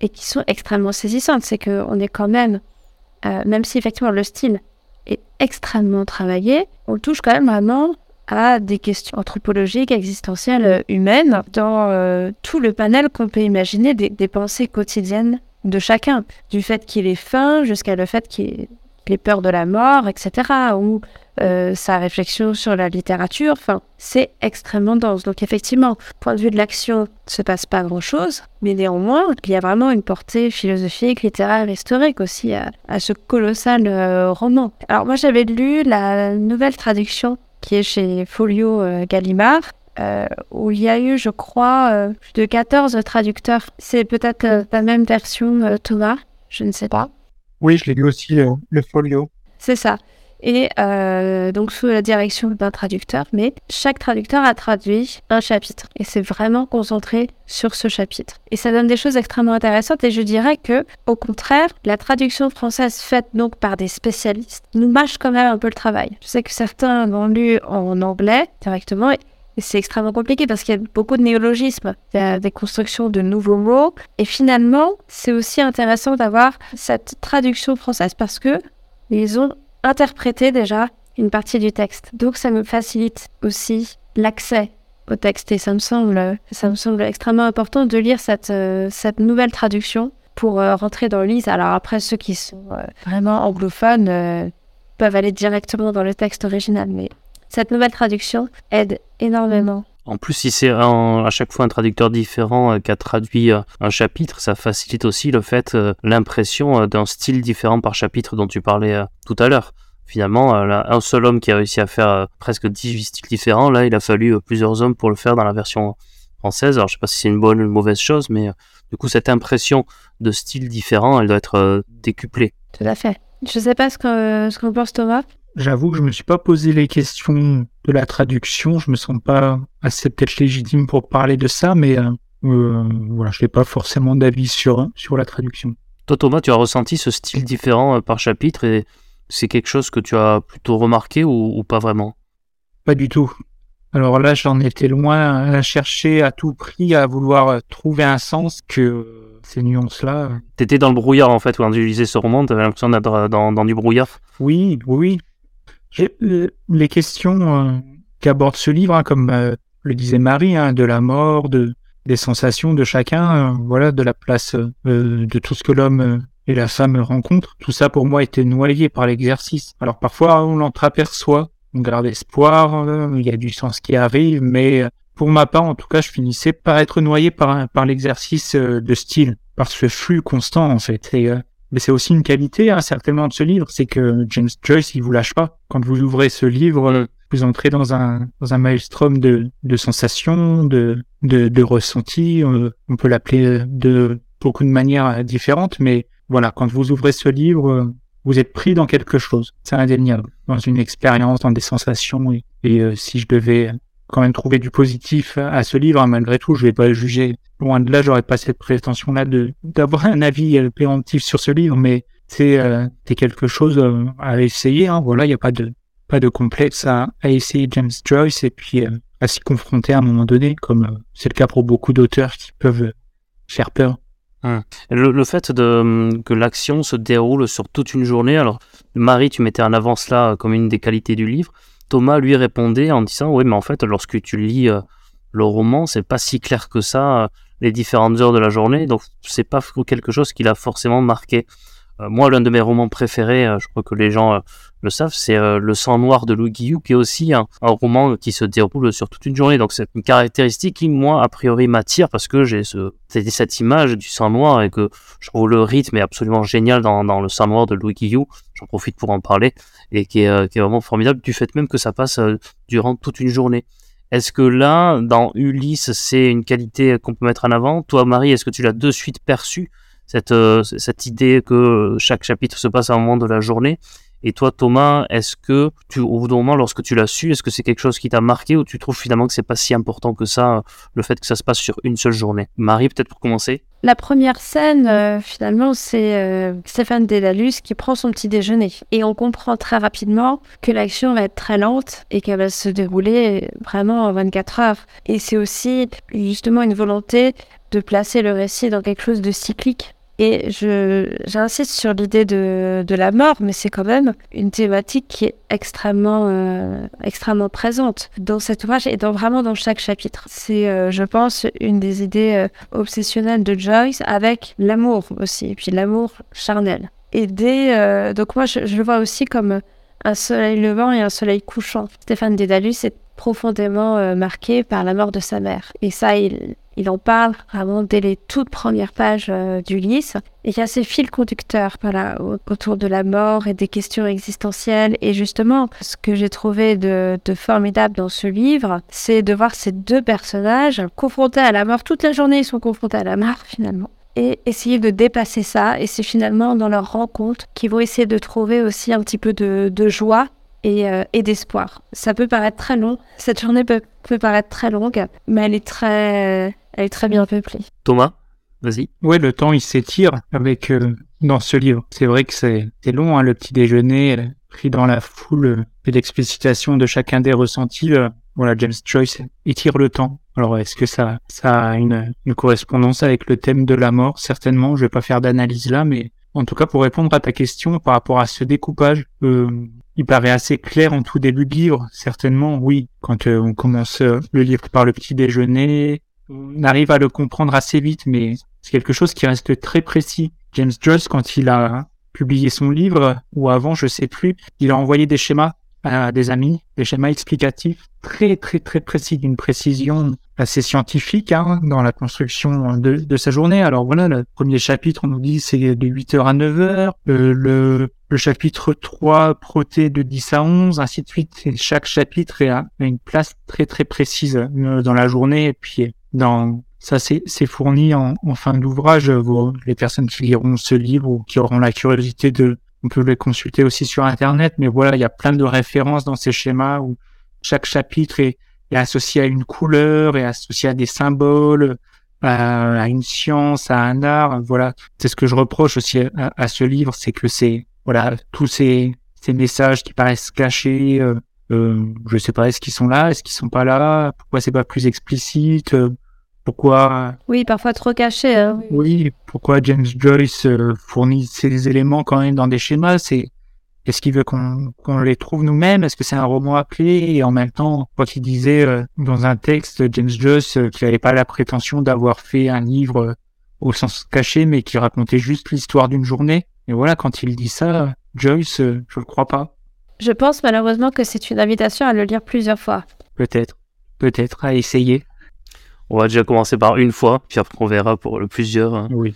et qui sont extrêmement saisissantes. C'est qu'on est quand même, même si effectivement le style est extrêmement travaillé, on touche quand même vraiment à des questions anthropologiques, existentielles, euh, humaines, dans euh, tout le panel qu'on peut imaginer des, des pensées quotidiennes de chacun, du fait qu'il ait faim jusqu'à le fait qu'il les peurs de la mort, etc., ou euh, sa réflexion sur la littérature. Enfin, c'est extrêmement dense. Donc effectivement, point de vue de l'action, se passe pas grand-chose, mais néanmoins, il y a vraiment une portée philosophique, littéraire, historique aussi à, ce colossal euh, roman. Alors moi, j'avais lu la nouvelle traduction qui est chez Folio euh, Gallimard, où il y a eu, je crois, plus de 14 traducteurs. C'est peut-être la même version, Thomas, je ne sais pas. Oui, je l'ai lu aussi, le Folio. C'est ça et euh, donc sous la direction d'un traducteur, mais chaque traducteur a traduit un chapitre et c'est vraiment concentré sur ce chapitre. Et ça donne des choses extrêmement intéressantes et je dirais que, au contraire, la traduction française faite donc par des spécialistes nous mâche quand même un peu le travail. Je sais que certains l'ont lu en anglais directement et c'est extrêmement compliqué parce qu'il y a beaucoup de néologismes, il y a des constructions de nouveaux mots. Et finalement, c'est aussi intéressant d'avoir cette traduction française parce que ils ont interpréter déjà une partie du texte. Donc ça me facilite aussi l'accès au texte et ça me semble, ça me semble extrêmement important de lire cette, euh, cette nouvelle traduction pour euh, rentrer dans le livre. Alors après, ceux qui sont euh, vraiment anglophones peuvent aller directement dans le texte original, mais cette nouvelle traduction aide énormément. En plus, si c'est à chaque fois un traducteur différent qui a traduit un chapitre, ça facilite aussi le fait, l'impression d'un style différent par chapitre dont tu parlais tout à l'heure finalement, euh, un seul homme qui a réussi à faire euh, presque 18 styles différents, là, il a fallu euh, plusieurs hommes pour le faire dans la version française. Alors, je sais pas si c'est une bonne ou une mauvaise chose, mais du coup, cette impression de style différent, elle doit être décuplée. Tout à fait. Je sais pas ce qu'en ce pense Thomas. J'avoue que je me suis pas posé les questions de la traduction. Je me sens pas assez peut-être légitime pour parler de ça, mais euh, voilà, je n'ai pas forcément d'avis sur sur la traduction. Toi, Thomas, tu as ressenti ce style différent par chapitre et c'est quelque chose que tu as plutôt remarqué ou, pas vraiment? Pas du tout. Alors là, j'en étais loin à chercher à tout prix, à vouloir trouver un sens que ces nuances-là. T'étais dans le brouillard en fait quand tu lisais ce roman, t'avais l'impression d'être dans, du brouillard? Oui, oui. Euh, les questions euh, qu'aborde ce livre, hein, comme euh, le disait Marie, hein, de la mort, de, des sensations de chacun, voilà, de la place de tout ce que l'homme et la femme rencontre, tout ça pour moi était noyé par l'exercice. Alors parfois on l'entreaperçoit, on garde espoir, euh, il y a du sens qui arrive, mais euh, pour ma part en tout cas je finissais par être noyé par, l'exercice euh, de style, par ce flux constant en fait. Mais c'est aussi une qualité hein, certainement de ce livre, c'est que James Joyce il vous lâche pas. Quand vous ouvrez ce livre, vous entrez dans un dans un maelstrom de, de sensations, de de, de ressentis. On peut l'appeler de beaucoup de manières différentes, mais voilà, quand vous ouvrez ce livre, vous êtes pris dans quelque chose. C'est indéniable. Dans une expérience, dans des sensations. Et, euh, si je devais quand même trouver du positif à ce livre, hein, malgré tout, je vais pas le juger. Loin de là, j'aurais pas cette prétention-là de d'avoir un avis euh, péremptif sur ce livre, mais c'est euh, quelque chose euh, à essayer. Hein. Voilà, il n'y a pas de pas de complexe à, à essayer James Joyce et puis à s'y confronter à un moment donné, comme c'est le cas pour beaucoup d'auteurs qui peuvent faire peur. Hum. Le, fait de, que l'action se déroule sur toute une journée, alors Marie, tu mettais en avant cela comme une des qualités du livre. Thomas lui répondait en disant Oui, mais en fait, lorsque tu lis euh, le roman, c'est pas si clair que ça, euh, les différentes heures de la journée, donc c'est pas quelque chose qui l'a forcément marqué. Euh, moi, l'un de mes romans préférés, je crois que les gens le savent, c'est euh, Le sang noir de Louis Guillou, qui est aussi un, roman qui se déroule sur toute une journée. Donc c'est une caractéristique qui, moi, a priori, m'attire parce que j'ai ce, cette image du sang noir et que je trouve le rythme est absolument génial dans, Le sang noir de Louis Guillou. J'en profite pour en parler et qui est, euh, qui est vraiment formidable du fait même que ça passe euh, durant toute une journée. Est-ce que là, dans Ulysse, c'est une qualité qu'on peut mettre en avant? Toi, Marie, est-ce que tu l'as de suite perçu cette, cette idée que chaque chapitre se passe à un moment de la journée et toi, Thomas, est-ce que tu, au bout d'un moment, lorsque tu l'as su, est-ce que c'est quelque chose qui t'a marqué ou tu trouves finalement que c'est pas si important que ça, le fait que ça se passe sur une seule journée? Marie, peut-être pour commencer La première scène, euh, finalement, c'est euh, Stéphane Delalus qui prend son petit déjeuner. Et on comprend très rapidement que l'action va être très lente et qu'elle va se dérouler vraiment en 24 heures. Et c'est aussi justement une volonté de placer le récit dans quelque chose de cyclique et j'insiste sur l'idée de, de, la mort, mais c'est quand même une thématique qui est extrêmement, euh, extrêmement présente dans cet ouvrage et dans, vraiment dans chaque chapitre. C'est, euh, je pense, une des idées euh, obsessionnelles de Joyce avec l'amour aussi, et puis l'amour charnel. aider. euh, donc moi, je, je le vois aussi comme un soleil levant et un soleil couchant. Stéphane Dédalus est profondément marqué par la mort de sa mère. Et ça, il, il en parle vraiment dès les toutes premières pages euh, d'Ulysse. Et il y a ces fils conducteurs autour de la mort et des questions existentielles. Et justement, ce que j'ai trouvé de, formidable dans ce livre, c'est de voir ces deux personnages confrontés à la mort. Toute la journée, ils sont confrontés à la mort finalement. Et essayer de dépasser ça. Et c'est finalement dans leur rencontre qu'ils vont essayer de trouver aussi un petit peu de, joie et, euh, et d'espoir. Ça peut paraître très long. Cette journée peut paraître très longue, mais elle est très, elle est très bien peuplée. Thomas, vas-y. Ouais, le temps il s'étire avec euh, dans ce livre. C'est vrai que c'est c'est long, hein, le petit déjeuner pris dans la foule euh, et l'explicitation de chacun des ressentis. euh, voilà, James Joyce étire le temps. Alors, est-ce que ça, ça a une, une correspondance avec le thème de la mort? Certainement. Je vais pas faire d'analyse là, mais en tout cas, pour répondre à ta question par rapport à ce découpage, euh, il paraît assez clair en tout début de livre. Certainement, oui. Quand euh, on commence euh, le livre par le petit déjeuner, on arrive à le comprendre assez vite, mais c'est quelque chose qui reste très précis. James Joyce, quand il a publié son livre, ou avant, je sais plus, il a envoyé des schémas à des amis, des schémas explicatifs très très très précis, d'une précision assez scientifique hein, dans la construction de, sa journée. Alors voilà, le premier chapitre, on nous dit c'est de 8h à 9h, euh, le, chapitre 3, proté de 10 à 11, ainsi de suite. Chaque chapitre a une place très très précise euh, dans la journée, et puis dans ça c'est fourni en, en fin d'ouvrage. Les personnes qui liront ce livre ou qui auront la curiosité de on peut les consulter aussi sur Internet, mais voilà, il y a plein de références dans ces schémas où chaque chapitre est, est associé à une couleur, est associé à des symboles, à, à une science, à un art. Voilà, c'est ce que je reproche aussi à, à ce livre, c'est que c'est voilà tous ces, ces messages qui paraissent cachés. Euh, euh, je sais pas, est-ce qu'ils sont là, est-ce qu'ils sont pas là, pourquoi c'est pas plus explicite, euh, pourquoi Oui, parfois trop caché. Hein. oui, pourquoi James Joyce euh, fournit ces éléments quand même dans des schémas C'est est-ce qu'il veut qu'on qu'on les trouve nous-mêmes Est-ce que c'est un roman appelé Et en même temps, quoi qu'il disait euh, dans un texte, James Joyce, euh, qu'il n'avait pas la prétention d'avoir fait un livre euh, au sens caché, mais qui racontait juste l'histoire d'une journée. Et voilà, quand il dit ça, Joyce, je le crois pas. Je pense malheureusement que c'est une invitation à le lire plusieurs fois. Peut-être, peut-être à essayer. On va déjà commencer par une fois, puis après on verra pour le plusieurs. hein. Oui.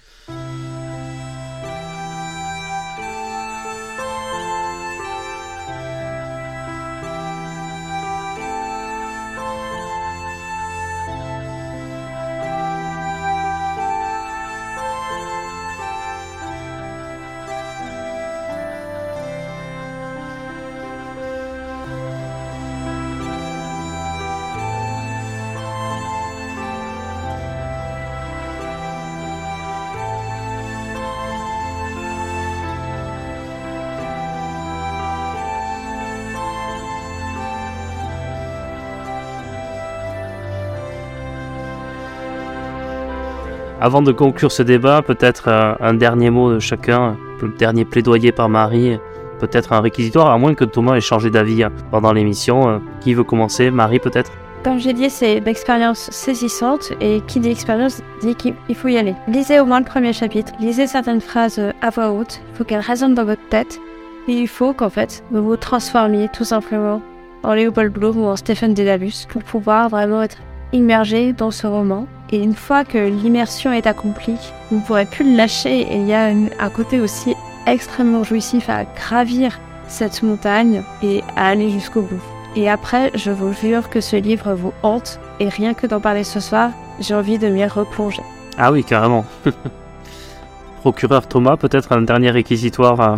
Avant de conclure ce débat, peut-être euh, un dernier mot de chacun, le dernier plaidoyer par Marie, peut-être un réquisitoire, à moins que Thomas ait changé d'avis hein, pendant l'émission. Euh, Qui veut commencer? Marie peut-être? Comme j'ai dit, c'est une expérience saisissante et qui dit expérience dit qu'il il faut y aller. Lisez au moins le premier chapitre, lisez certaines phrases euh, à voix haute, il faut qu'elles résonnent dans votre tête et il faut qu'en fait vous vous transformiez tout simplement en Léopold Bloom ou en Stephen Dedalus pour pouvoir vraiment être immergé dans ce roman. Et une fois que l'immersion est accomplie, vous ne pourrez plus le lâcher et il y a un côté aussi extrêmement jouissif à gravir cette montagne et à aller jusqu'au bout. Et après, je vous jure que ce livre vous hante, et rien que d'en parler ce soir, j'ai envie de m'y replonger. Ah oui, carrément. Procureur Thomas, peut-être un dernier réquisitoire euh,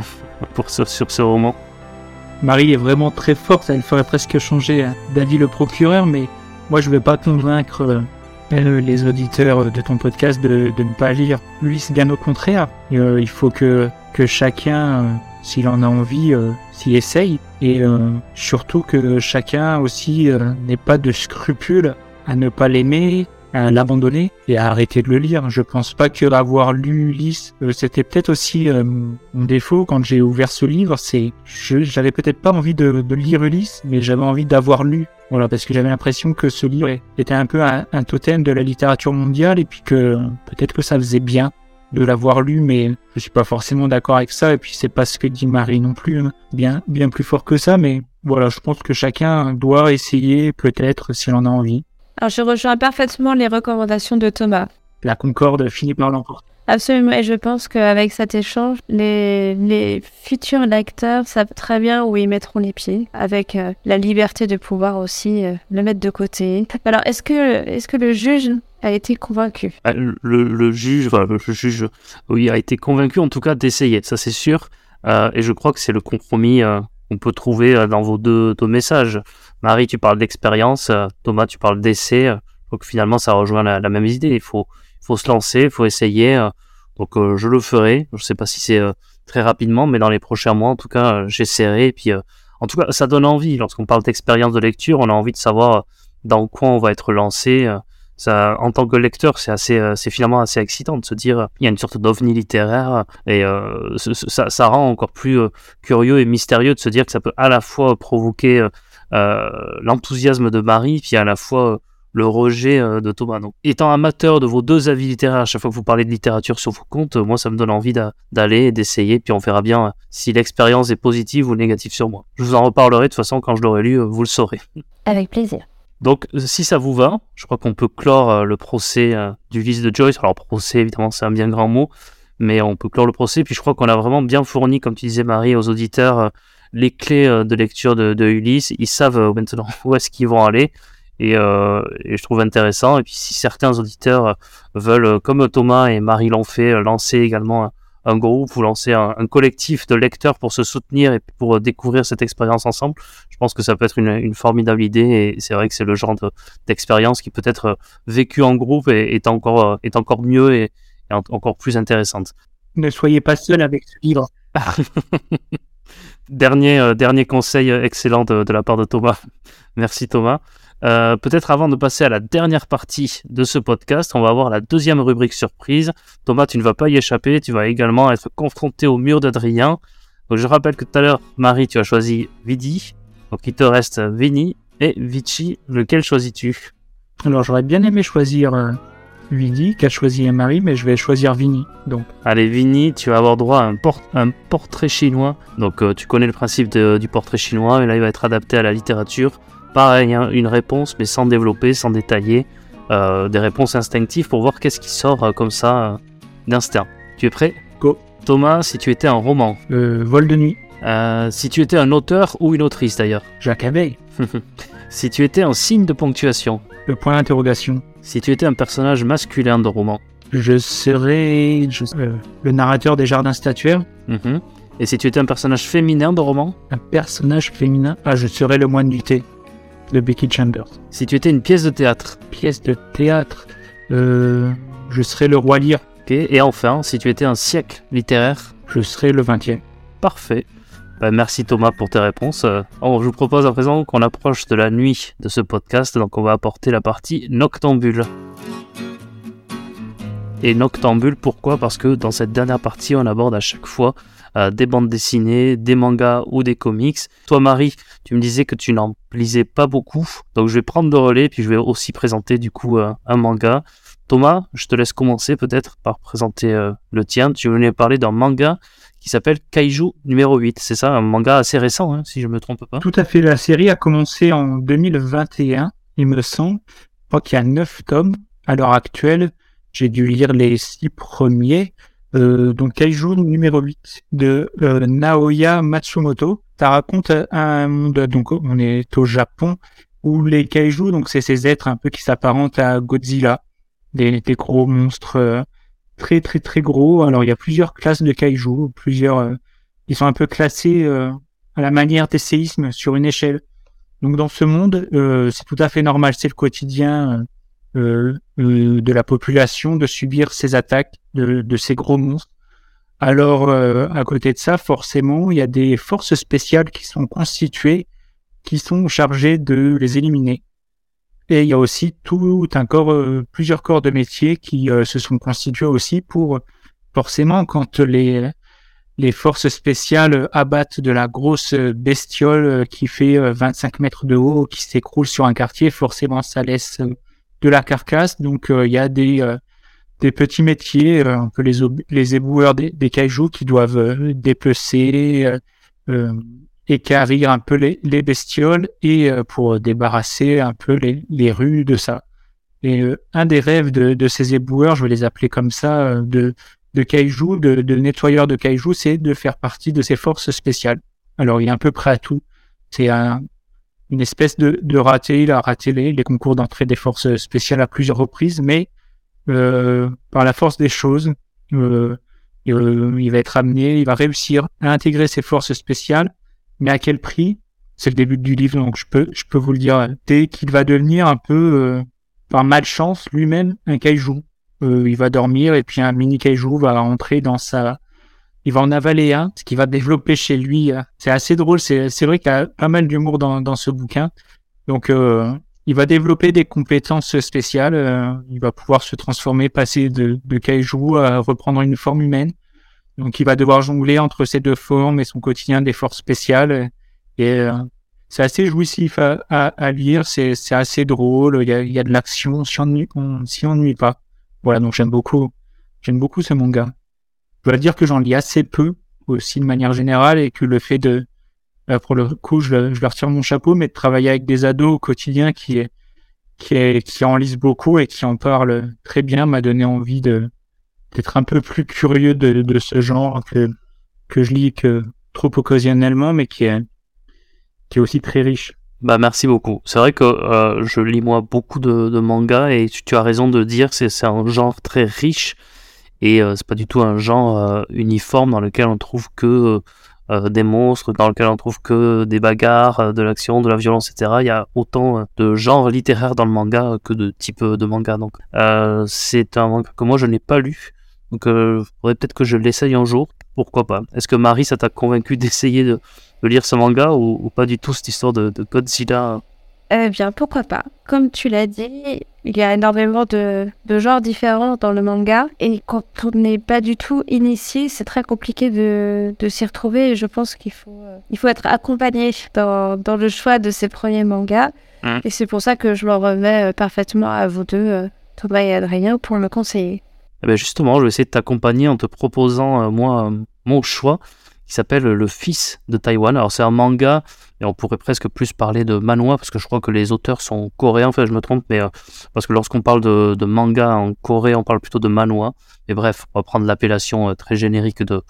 pour ce- sur ce roman? Marie est vraiment très forte, elle ferait presque changer hein, d'avis le procureur, mais moi je vais pas convaincre euh, les auditeurs de ton podcast de, ne pas lire. C'est bien au contraire. Euh, il faut que, que chacun, euh, s'il en a envie, s'y essaye, et surtout que chacun aussi n'ait pas de scrupules à ne pas l'aimer, à l'abandonner et à arrêter de le lire. Je pense pas que avoir lu Ulysse, c'était peut-être aussi mon défaut quand j'ai ouvert ce livre, c'est j'avais peut-être pas envie de, de lire Ulysse, mais j'avais envie d'avoir lu. Voilà, parce que j'avais l'impression que ce livre était un peu un, un totem de la littérature mondiale et puis que peut-être que ça faisait bien. de l'avoir lu, mais je suis pas forcément d'accord avec ça. Et puis c'est pas ce que dit Marie non plus, hein. bien bien plus fort que ça. Mais voilà, je pense que chacun doit essayer, peut-être s'il en a envie. Alors je rejoins parfaitement les recommandations de Thomas. La Concorde finit par l'emporter. Absolument, et je pense qu'avec cet échange, les, futurs lecteurs savent très bien où ils mettront les pieds, avec euh, la liberté de pouvoir aussi euh, le mettre de côté. Alors, est-ce que, est-ce que le juge a été convaincu? Ah, Le, juge, le juge, oui, a été convaincu en tout cas d'essayer, ça c'est sûr. Euh, et je crois que c'est le compromis qu'on peut trouver dans vos deux, messages. Marie, tu parles d'expérience, Thomas, tu parles d'essai. donc finalement, ça rejoint la, la même idée. Il faut, faut se lancer, faut essayer. euh, donc euh, je le ferai. Je sais pas si c'est euh, très rapidement, mais dans les prochains mois, en tout cas, j'essaierai. Et puis, en tout cas, ça donne envie. Lorsqu'on parle d'expérience de lecture, on a envie de savoir dans quoi on va être lancé. ça, en tant que lecteur, c'est assez, c'est finalement assez excitant de se dire, il y a une sorte d'ovni littéraire et ça, ça rend encore plus curieux et mystérieux de se dire que ça peut à la fois provoquer l'enthousiasme de Marie, puis à la fois le rejet euh, de Thomas. Donc, étant amateur de vos deux avis littéraires, à chaque fois que vous parlez de littérature sur vos comptes, euh, moi, ça me donne envie d'a- d'aller et d'essayer, puis on verra bien euh, si l'expérience est positive ou négative sur moi. Je vous en reparlerai de toute façon quand je l'aurai lu, vous le saurez. Avec plaisir. Donc, si ça vous va, je crois qu'on peut clore le procès du vice de Joyce. Alors, procès, évidemment, c'est un bien grand mot, mais on peut clore le procès. Puis, je crois qu'on a vraiment bien fourni, comme tu disais, Marie, aux auditeurs, les clés de lecture de, de Ulysse. Ils savent maintenant où est-ce qu'ils vont aller. Et, euh, et je trouve intéressant. Et puis, si certains auditeurs veulent, euh, comme Thomas et Marie l'ont fait, euh, lancer également un, un groupe ou lancer un, un collectif de lecteurs pour se soutenir et pour découvrir cette expérience ensemble, je pense que ça peut être une, une formidable idée et c'est vrai que c'est le genre de- d'expérience qui peut être vécue en groupe et est encore, est encore mieux et, et en- encore plus intéressante. Ne soyez pas seul avec ce livre. Dernier, euh, dernier conseil excellent de, de la part de Thomas. Merci Thomas. Euh, Peut-être avant de passer à la dernière partie de ce podcast, on va avoir la deuxième rubrique surprise. Thomas, tu ne vas pas y échapper, tu vas également être confronté au mur d'Adrien. Je rappelle que tout à l'heure, Marie, tu as choisi Vidi. Donc il te reste Vini et Vici. Lequel choisis-tu? Alors j'aurais bien aimé choisir euh, Vidi, qu'a choisi Marie, mais je vais choisir Vini. Donc Allez, Vini, tu vas avoir droit à un, por- un portrait chinois. Donc, euh, tu connais le principe de- du portrait chinois, mais là, il va être adapté à la littérature. Pareil, hein, une réponse, mais sans développer, sans détailler. Euh, des réponses instinctives pour voir qu'est-ce qui sort euh, comme ça d'instinct. Tu es prêt? Go. Thomas, si tu étais un roman, Vol de nuit, si tu étais un auteur ou une autrice d'ailleurs, Jacques Abeille, si tu étais un signe de ponctuation, le point d'interrogation. Si tu étais un personnage masculin de roman, Je serai je- euh, le narrateur des jardins statuaires, mhm, et si tu étais un personnage féminin de roman, un personnage féminin. Ah, je serai le moine du thé de Becky Chambers. si tu étais une pièce de théâtre, Pièce de théâtre. Euh, je serai le roi Lear. Ok, Et enfin, si tu étais un siècle littéraire, Je serai le 20e. parfait. Bah, merci Thomas pour tes réponses. Euh, je vous propose à présent qu'on approche de la nuit de ce podcast, donc on va apporter la partie noctambule. Et noctambule, pourquoi? Parce que dans cette dernière partie, on aborde à chaque fois euh, des bandes dessinées, des mangas ou des comics. Toi, Marie, tu me disais que tu n'en lisais pas beaucoup, donc je vais prendre le relais, puis je vais aussi présenter du coup euh, un manga. Thomas, je te laisse commencer peut-être par présenter le tien. Tu venais parler d'un manga qui s'appelle Kaiju numéro 8. C'est ça, un manga assez récent, hein, si je me trompe pas. Tout à fait. La série a commencé en 2021, il me semble. Je crois qu'il y a neuf tomes à l'heure actuelle. J'ai dû lire les six premiers. Euh, donc Kaiju numéro 8 de euh, Naoya Matsumoto. Ça raconte un monde, donc on est au Japon, où les Kaiju, donc c'est ces êtres un peu qui s'apparentent à Godzilla, des, des gros monstres euh, très très très gros. Alors il y a plusieurs classes de Kaiju, plusieurs, euh, ils sont un peu classés euh, à la manière des séismes sur une échelle. Donc dans ce monde, euh, c'est tout à fait normal, c'est le quotidien euh, de la population de subir ces attaques de, de ces gros monstres. Alors à côté de ça, forcément, il y a des forces spéciales qui sont constituées, qui sont chargées de les éliminer. Et il y a aussi tout un corps, euh, plusieurs corps de métier qui euh, se sont constitués aussi pour forcément quand les les forces spéciales abattent de la grosse bestiole euh, qui fait euh, 25 mètres de haut, qui s'écroule sur un quartier, forcément ça laisse de la carcasse. Donc il y a des, des petits métiers, un peu les, les éboueurs des, des cailloux qui doivent dépecer, écarrir un peu les, les bestioles et pour débarrasser un peu les, les rues de ça. Et un des rêves de, de, ces éboueurs, je vais les appeler comme ça, de, de kaiju, de, de nettoyeur de kaiju, c'est de faire partie de ces forces spéciales. Alors, il est un peu prêt à tout. C'est un, une espèce de, de raté. Il a raté les, les concours d'entrée des forces spéciales à plusieurs reprises, mais euh, par la force des choses, euh, euh, il va être amené, il va réussir à intégrer ces forces spéciales, mais à quel prix? C'est le début du livre, donc je peux, je peux vous le dire. Dès qu'il va devenir un peu, euh, par malchance, lui-même un kaiju. Euh, il va dormir et puis un mini kaiju va entrer dans sa, il va en avaler un, ce qui va développer chez lui. Euh, c'est assez drôle. C'est, vrai qu'il a pas mal d'humour dans, dans ce bouquin. Donc, euh, il va développer des compétences spéciales. il va pouvoir se transformer, passer de, de à reprendre une forme humaine. Donc, il va devoir jongler entre ces deux formes et son quotidien des forces spéciales. Et c'est assez jouissif à, lire. C'est, c'est assez drôle. Il y a, il y a de l'action. Si on s'y ennuie pas. Voilà, donc j'aime beaucoup, j'aime beaucoup ce manga. Je dois dire que j'en lis assez peu aussi de manière générale et que le fait de, euh, pour le coup, je, je leur tire mon chapeau, mais de travailler avec des ados au quotidien qui qui qui en lisent beaucoup et qui en parlent très bien m'a donné envie de, d'être un peu plus curieux de, ce genre que, que je lis que trop occasionnellement, mais qui est, qui est aussi très riche. Bah merci beaucoup. C'est vrai que euh, je lis moi beaucoup de, de mangas et tu, as raison de dire que c'est un genre très riche et euh, c'est pas du tout un genre euh, uniforme dans lequel on trouve que euh, des monstres, dans lequel on trouve que des bagarres, de l'action, de la violence, etc. Il y a autant de genres littéraires dans le manga que de types de manga. Donc c'est un manga que moi je n'ai pas lu. Donc il faudrait peut-être que je l'essaye un jour. Pourquoi pas Est-ce que Marie ça t'a convaincu d'essayer de de lire ce manga ou, pas du tout cette histoire de, de Godzilla? Eh bien, pourquoi pas Comme tu l'as dit, il y a énormément de, de, genres différents dans le manga et quand on n'est pas du tout initié, c'est très compliqué de, de s'y retrouver et je pense qu'il faut, euh, il faut être accompagné dans, dans le choix de ces premiers mangas. Mmh. Et c'est pour ça que je m'en remets euh, parfaitement à vous deux, euh, Thomas et Adrien, pour me conseiller. Eh bien justement, je vais essayer de t'accompagner en te proposant, moi, mon choix qui s'appelle Le Fils de Taïwan. Alors c'est un manga, et on pourrait presque plus parler de manhwa, parce que je crois que les auteurs sont coréens, enfin je me trompe, mais euh, parce que lorsqu'on parle de, manga en Corée, on parle plutôt de manhwa. Mais bref, on va prendre l'appellation euh, très générique de,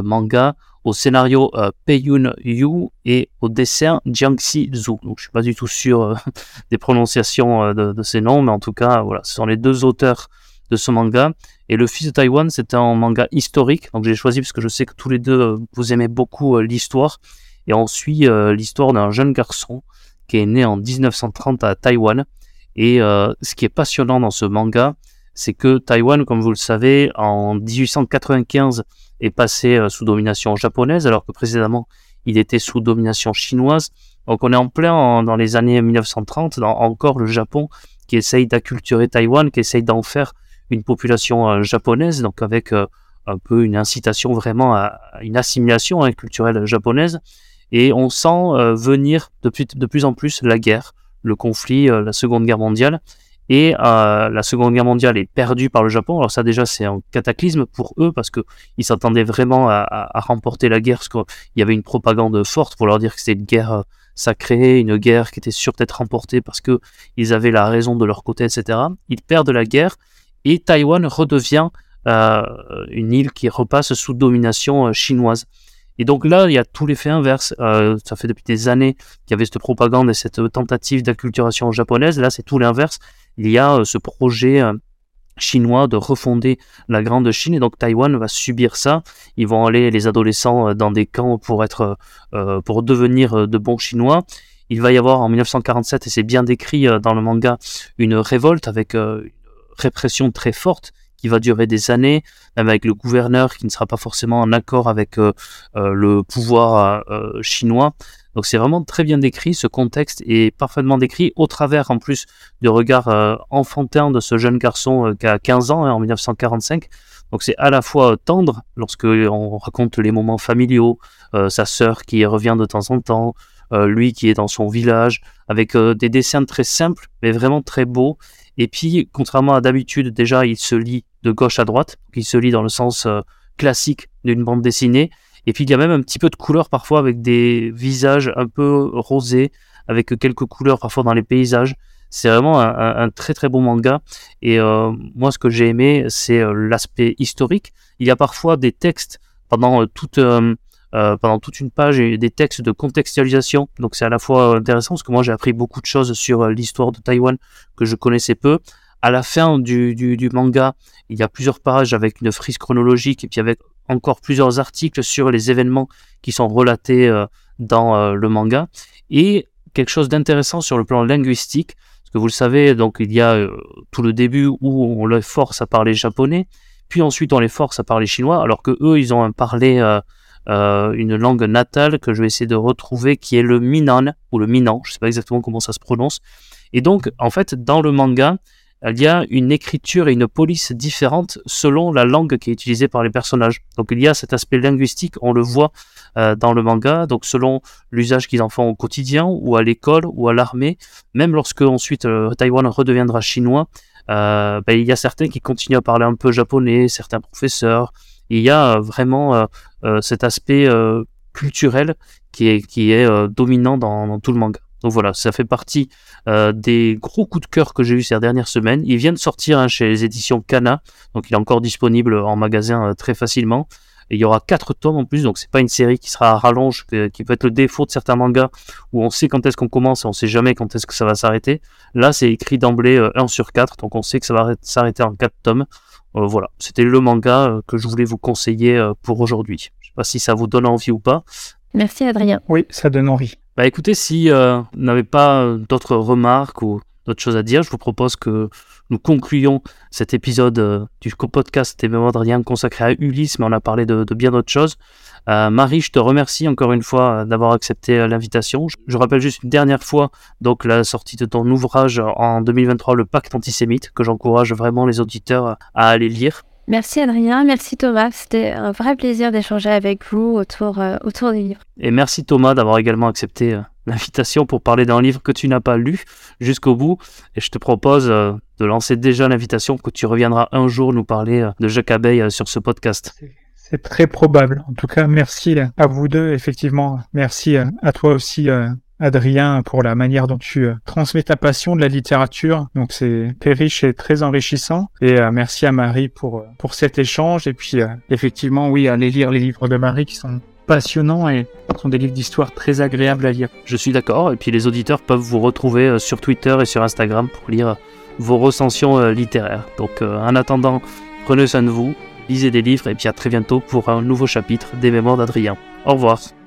manga. Au scénario euh, Peiyun Yu et au dessin Jiangxi Zhu. Donc je suis pas du tout sûr euh, des prononciations de, de, ces noms, mais en tout cas voilà, ce sont les deux auteurs de ce manga. Et Le Fils de Taïwan, c'est un manga historique. Donc j'ai choisi parce que je sais que tous les deux, euh, vous aimez beaucoup euh, l'histoire. Et on suit euh, l'histoire d'un jeune garçon qui est né en 1930 à Taïwan. Et ce qui est passionnant dans ce manga, c'est que Taïwan, comme vous le savez, en 1895 est passé sous domination japonaise, alors que précédemment, il était sous domination chinoise. Donc on est en plein dans les années 1930, dans encore le Japon qui essaye d'acculturer Taïwan, qui essaye d'en faire une population euh, japonaise, donc avec euh, un peu une incitation vraiment à, une assimilation hein, culturelle japonaise. Et on sent euh, venir de plus, en plus la guerre, le conflit, la Seconde Guerre mondiale. Et la Seconde Guerre mondiale est perdue par le Japon. Alors ça déjà c'est un cataclysme pour eux parce que ils s'attendaient vraiment à, à, remporter la guerre parce qu'il y avait une propagande forte pour leur dire que c'était une guerre sacrée, une guerre qui était sûre d'être remportée parce que ils avaient la raison de leur côté, etc. Ils perdent la guerre et Taïwan redevient euh, une île qui repasse sous domination euh, chinoise. Et donc là, il y a tout l'effet inverse. Euh, ça fait depuis des années qu'il y avait cette propagande et cette tentative d'acculturation japonaise. Là, c'est tout l'inverse. Il y a ce projet chinois de refonder la grande Chine et donc Taïwan va subir ça. Ils vont aller les adolescents dans des camps pour être pour devenir de bons chinois. Il va y avoir en 1947 et c'est bien décrit dans le manga une révolte avec répression très forte qui va durer des années, même avec le gouverneur qui ne sera pas forcément en accord avec euh, euh, le pouvoir euh, chinois. Donc c'est vraiment très bien décrit, ce contexte est parfaitement décrit au travers en plus du regard enfantin de ce jeune garçon qui a 15 ans hein, en 1945. Donc c'est à la fois tendre lorsque on raconte les moments familiaux, sa sœur qui revient de temps en temps, lui qui est dans son village, avec des dessins très simples mais vraiment très beaux et puis, contrairement à d'habitude, déjà, il se lit de gauche à droite, qui se lit dans le sens classique d'une bande dessinée. Et puis il y a même un petit peu de couleur parfois avec des visages un peu rosés, avec quelques couleurs parfois dans les paysages. C'est vraiment un, très très beau manga. Et euh, moi, ce que j'ai aimé, c'est euh, l'aspect historique. Il y a parfois des textes pendant euh, toute pendant toute une page et des textes de contextualisation. Donc c'est à la fois intéressant parce que moi j'ai appris beaucoup de choses sur l'histoire de Taïwan que je connaissais peu. À la fin du, du, manga, il y a plusieurs pages avec une frise chronologique et puis avec encore plusieurs articles sur les événements qui sont relatés dans le manga. Et quelque chose d'intéressant sur le plan linguistique, parce que vous le savez, donc il y a euh, tout le début où on les force à parler japonais, puis ensuite on les force à parler chinois, alors que eux ils ont un parler euh, euh, une langue natale que je vais essayer de retrouver, qui est le Minan ou le Minan, je sais pas exactement comment ça se prononce. Et donc en fait dans le manga, il y a une écriture et une police différente selon la langue qui est utilisée par les personnages. Donc il y a cet aspect linguistique, on le voit euh, dans le manga, donc selon l'usage qu'ils en font au quotidien ou à l'école ou à l'armée, même lorsque ensuite euh, Taïwan redeviendra chinois, euh, ben, il y a certains qui continuent à parler un peu japonais, certains professeurs. Il y a vraiment cet aspect culturel qui est, dominant dans tout le manga. Donc voilà, ça fait partie euh, des gros coups de cœur que j'ai eu ces dernières semaines. Il vient de sortir hein, chez les éditions Kana, donc il est encore disponible en magasin euh, très facilement. Il y aura quatre tomes en plus, donc c'est pas une série qui sera à rallonge, qui peut être le défaut de certains mangas où on sait quand est-ce qu'on commence et on sait jamais quand est-ce que ça va s'arrêter. Là, c'est écrit d'emblée 1 euh, sur 4, donc on sait que ça va s'arrêter en 4 tomes. Voilà, c'était le manga que je voulais vous conseiller pour aujourd'hui. Je sais pas si ça vous donne envie ou pas. Merci Adrien. Oui, ça donne envie. Bah écoutez, si euh, vous n'avez pas euh, d'autres remarques ou d'autres choses à dire, je vous propose que nous concluions cet épisode euh, du podcast des mémoires d'Adrien consacré à Ulysse, mais on a parlé de, bien d'autres choses. Marie, je te remercie encore une fois d'avoir accepté l'invitation. Je, rappelle juste une dernière fois donc la sortie de ton ouvrage en 2023, Le Pacte antisémite, que j'encourage vraiment les auditeurs à aller lire. Merci Adrien, merci Thomas. C'était un vrai plaisir d'échanger avec vous autour, euh, autour des livres. Et merci Thomas d'avoir également accepté euh, l'invitation pour parler d'un livre que tu n'as pas lu jusqu'au bout. Et je te propose euh, de lancer déjà l'invitation que tu reviendras un jour nous parler de Jacques Abeille sur ce podcast. C'est très probable. En tout cas, merci à vous deux. Effectivement, merci à toi aussi, Adrien, pour la manière dont tu euh, transmets ta passion de la littérature. Donc c'est très riche et très enrichissant. Et euh, merci à Marie pour, euh, pour cet échange. Et puis effectivement, oui, allez lire les livres de Marie qui sont passionnants et sont des livres d'histoire très agréables à lire. Je suis d'accord. Et puis les auditeurs peuvent vous retrouver sur Twitter et sur Instagram pour lire vos recensions littéraires. Donc en attendant, prenez soin de vous, lisez des livres et puis à très bientôt pour un nouveau chapitre des Mémoires d'Adrien. Au revoir.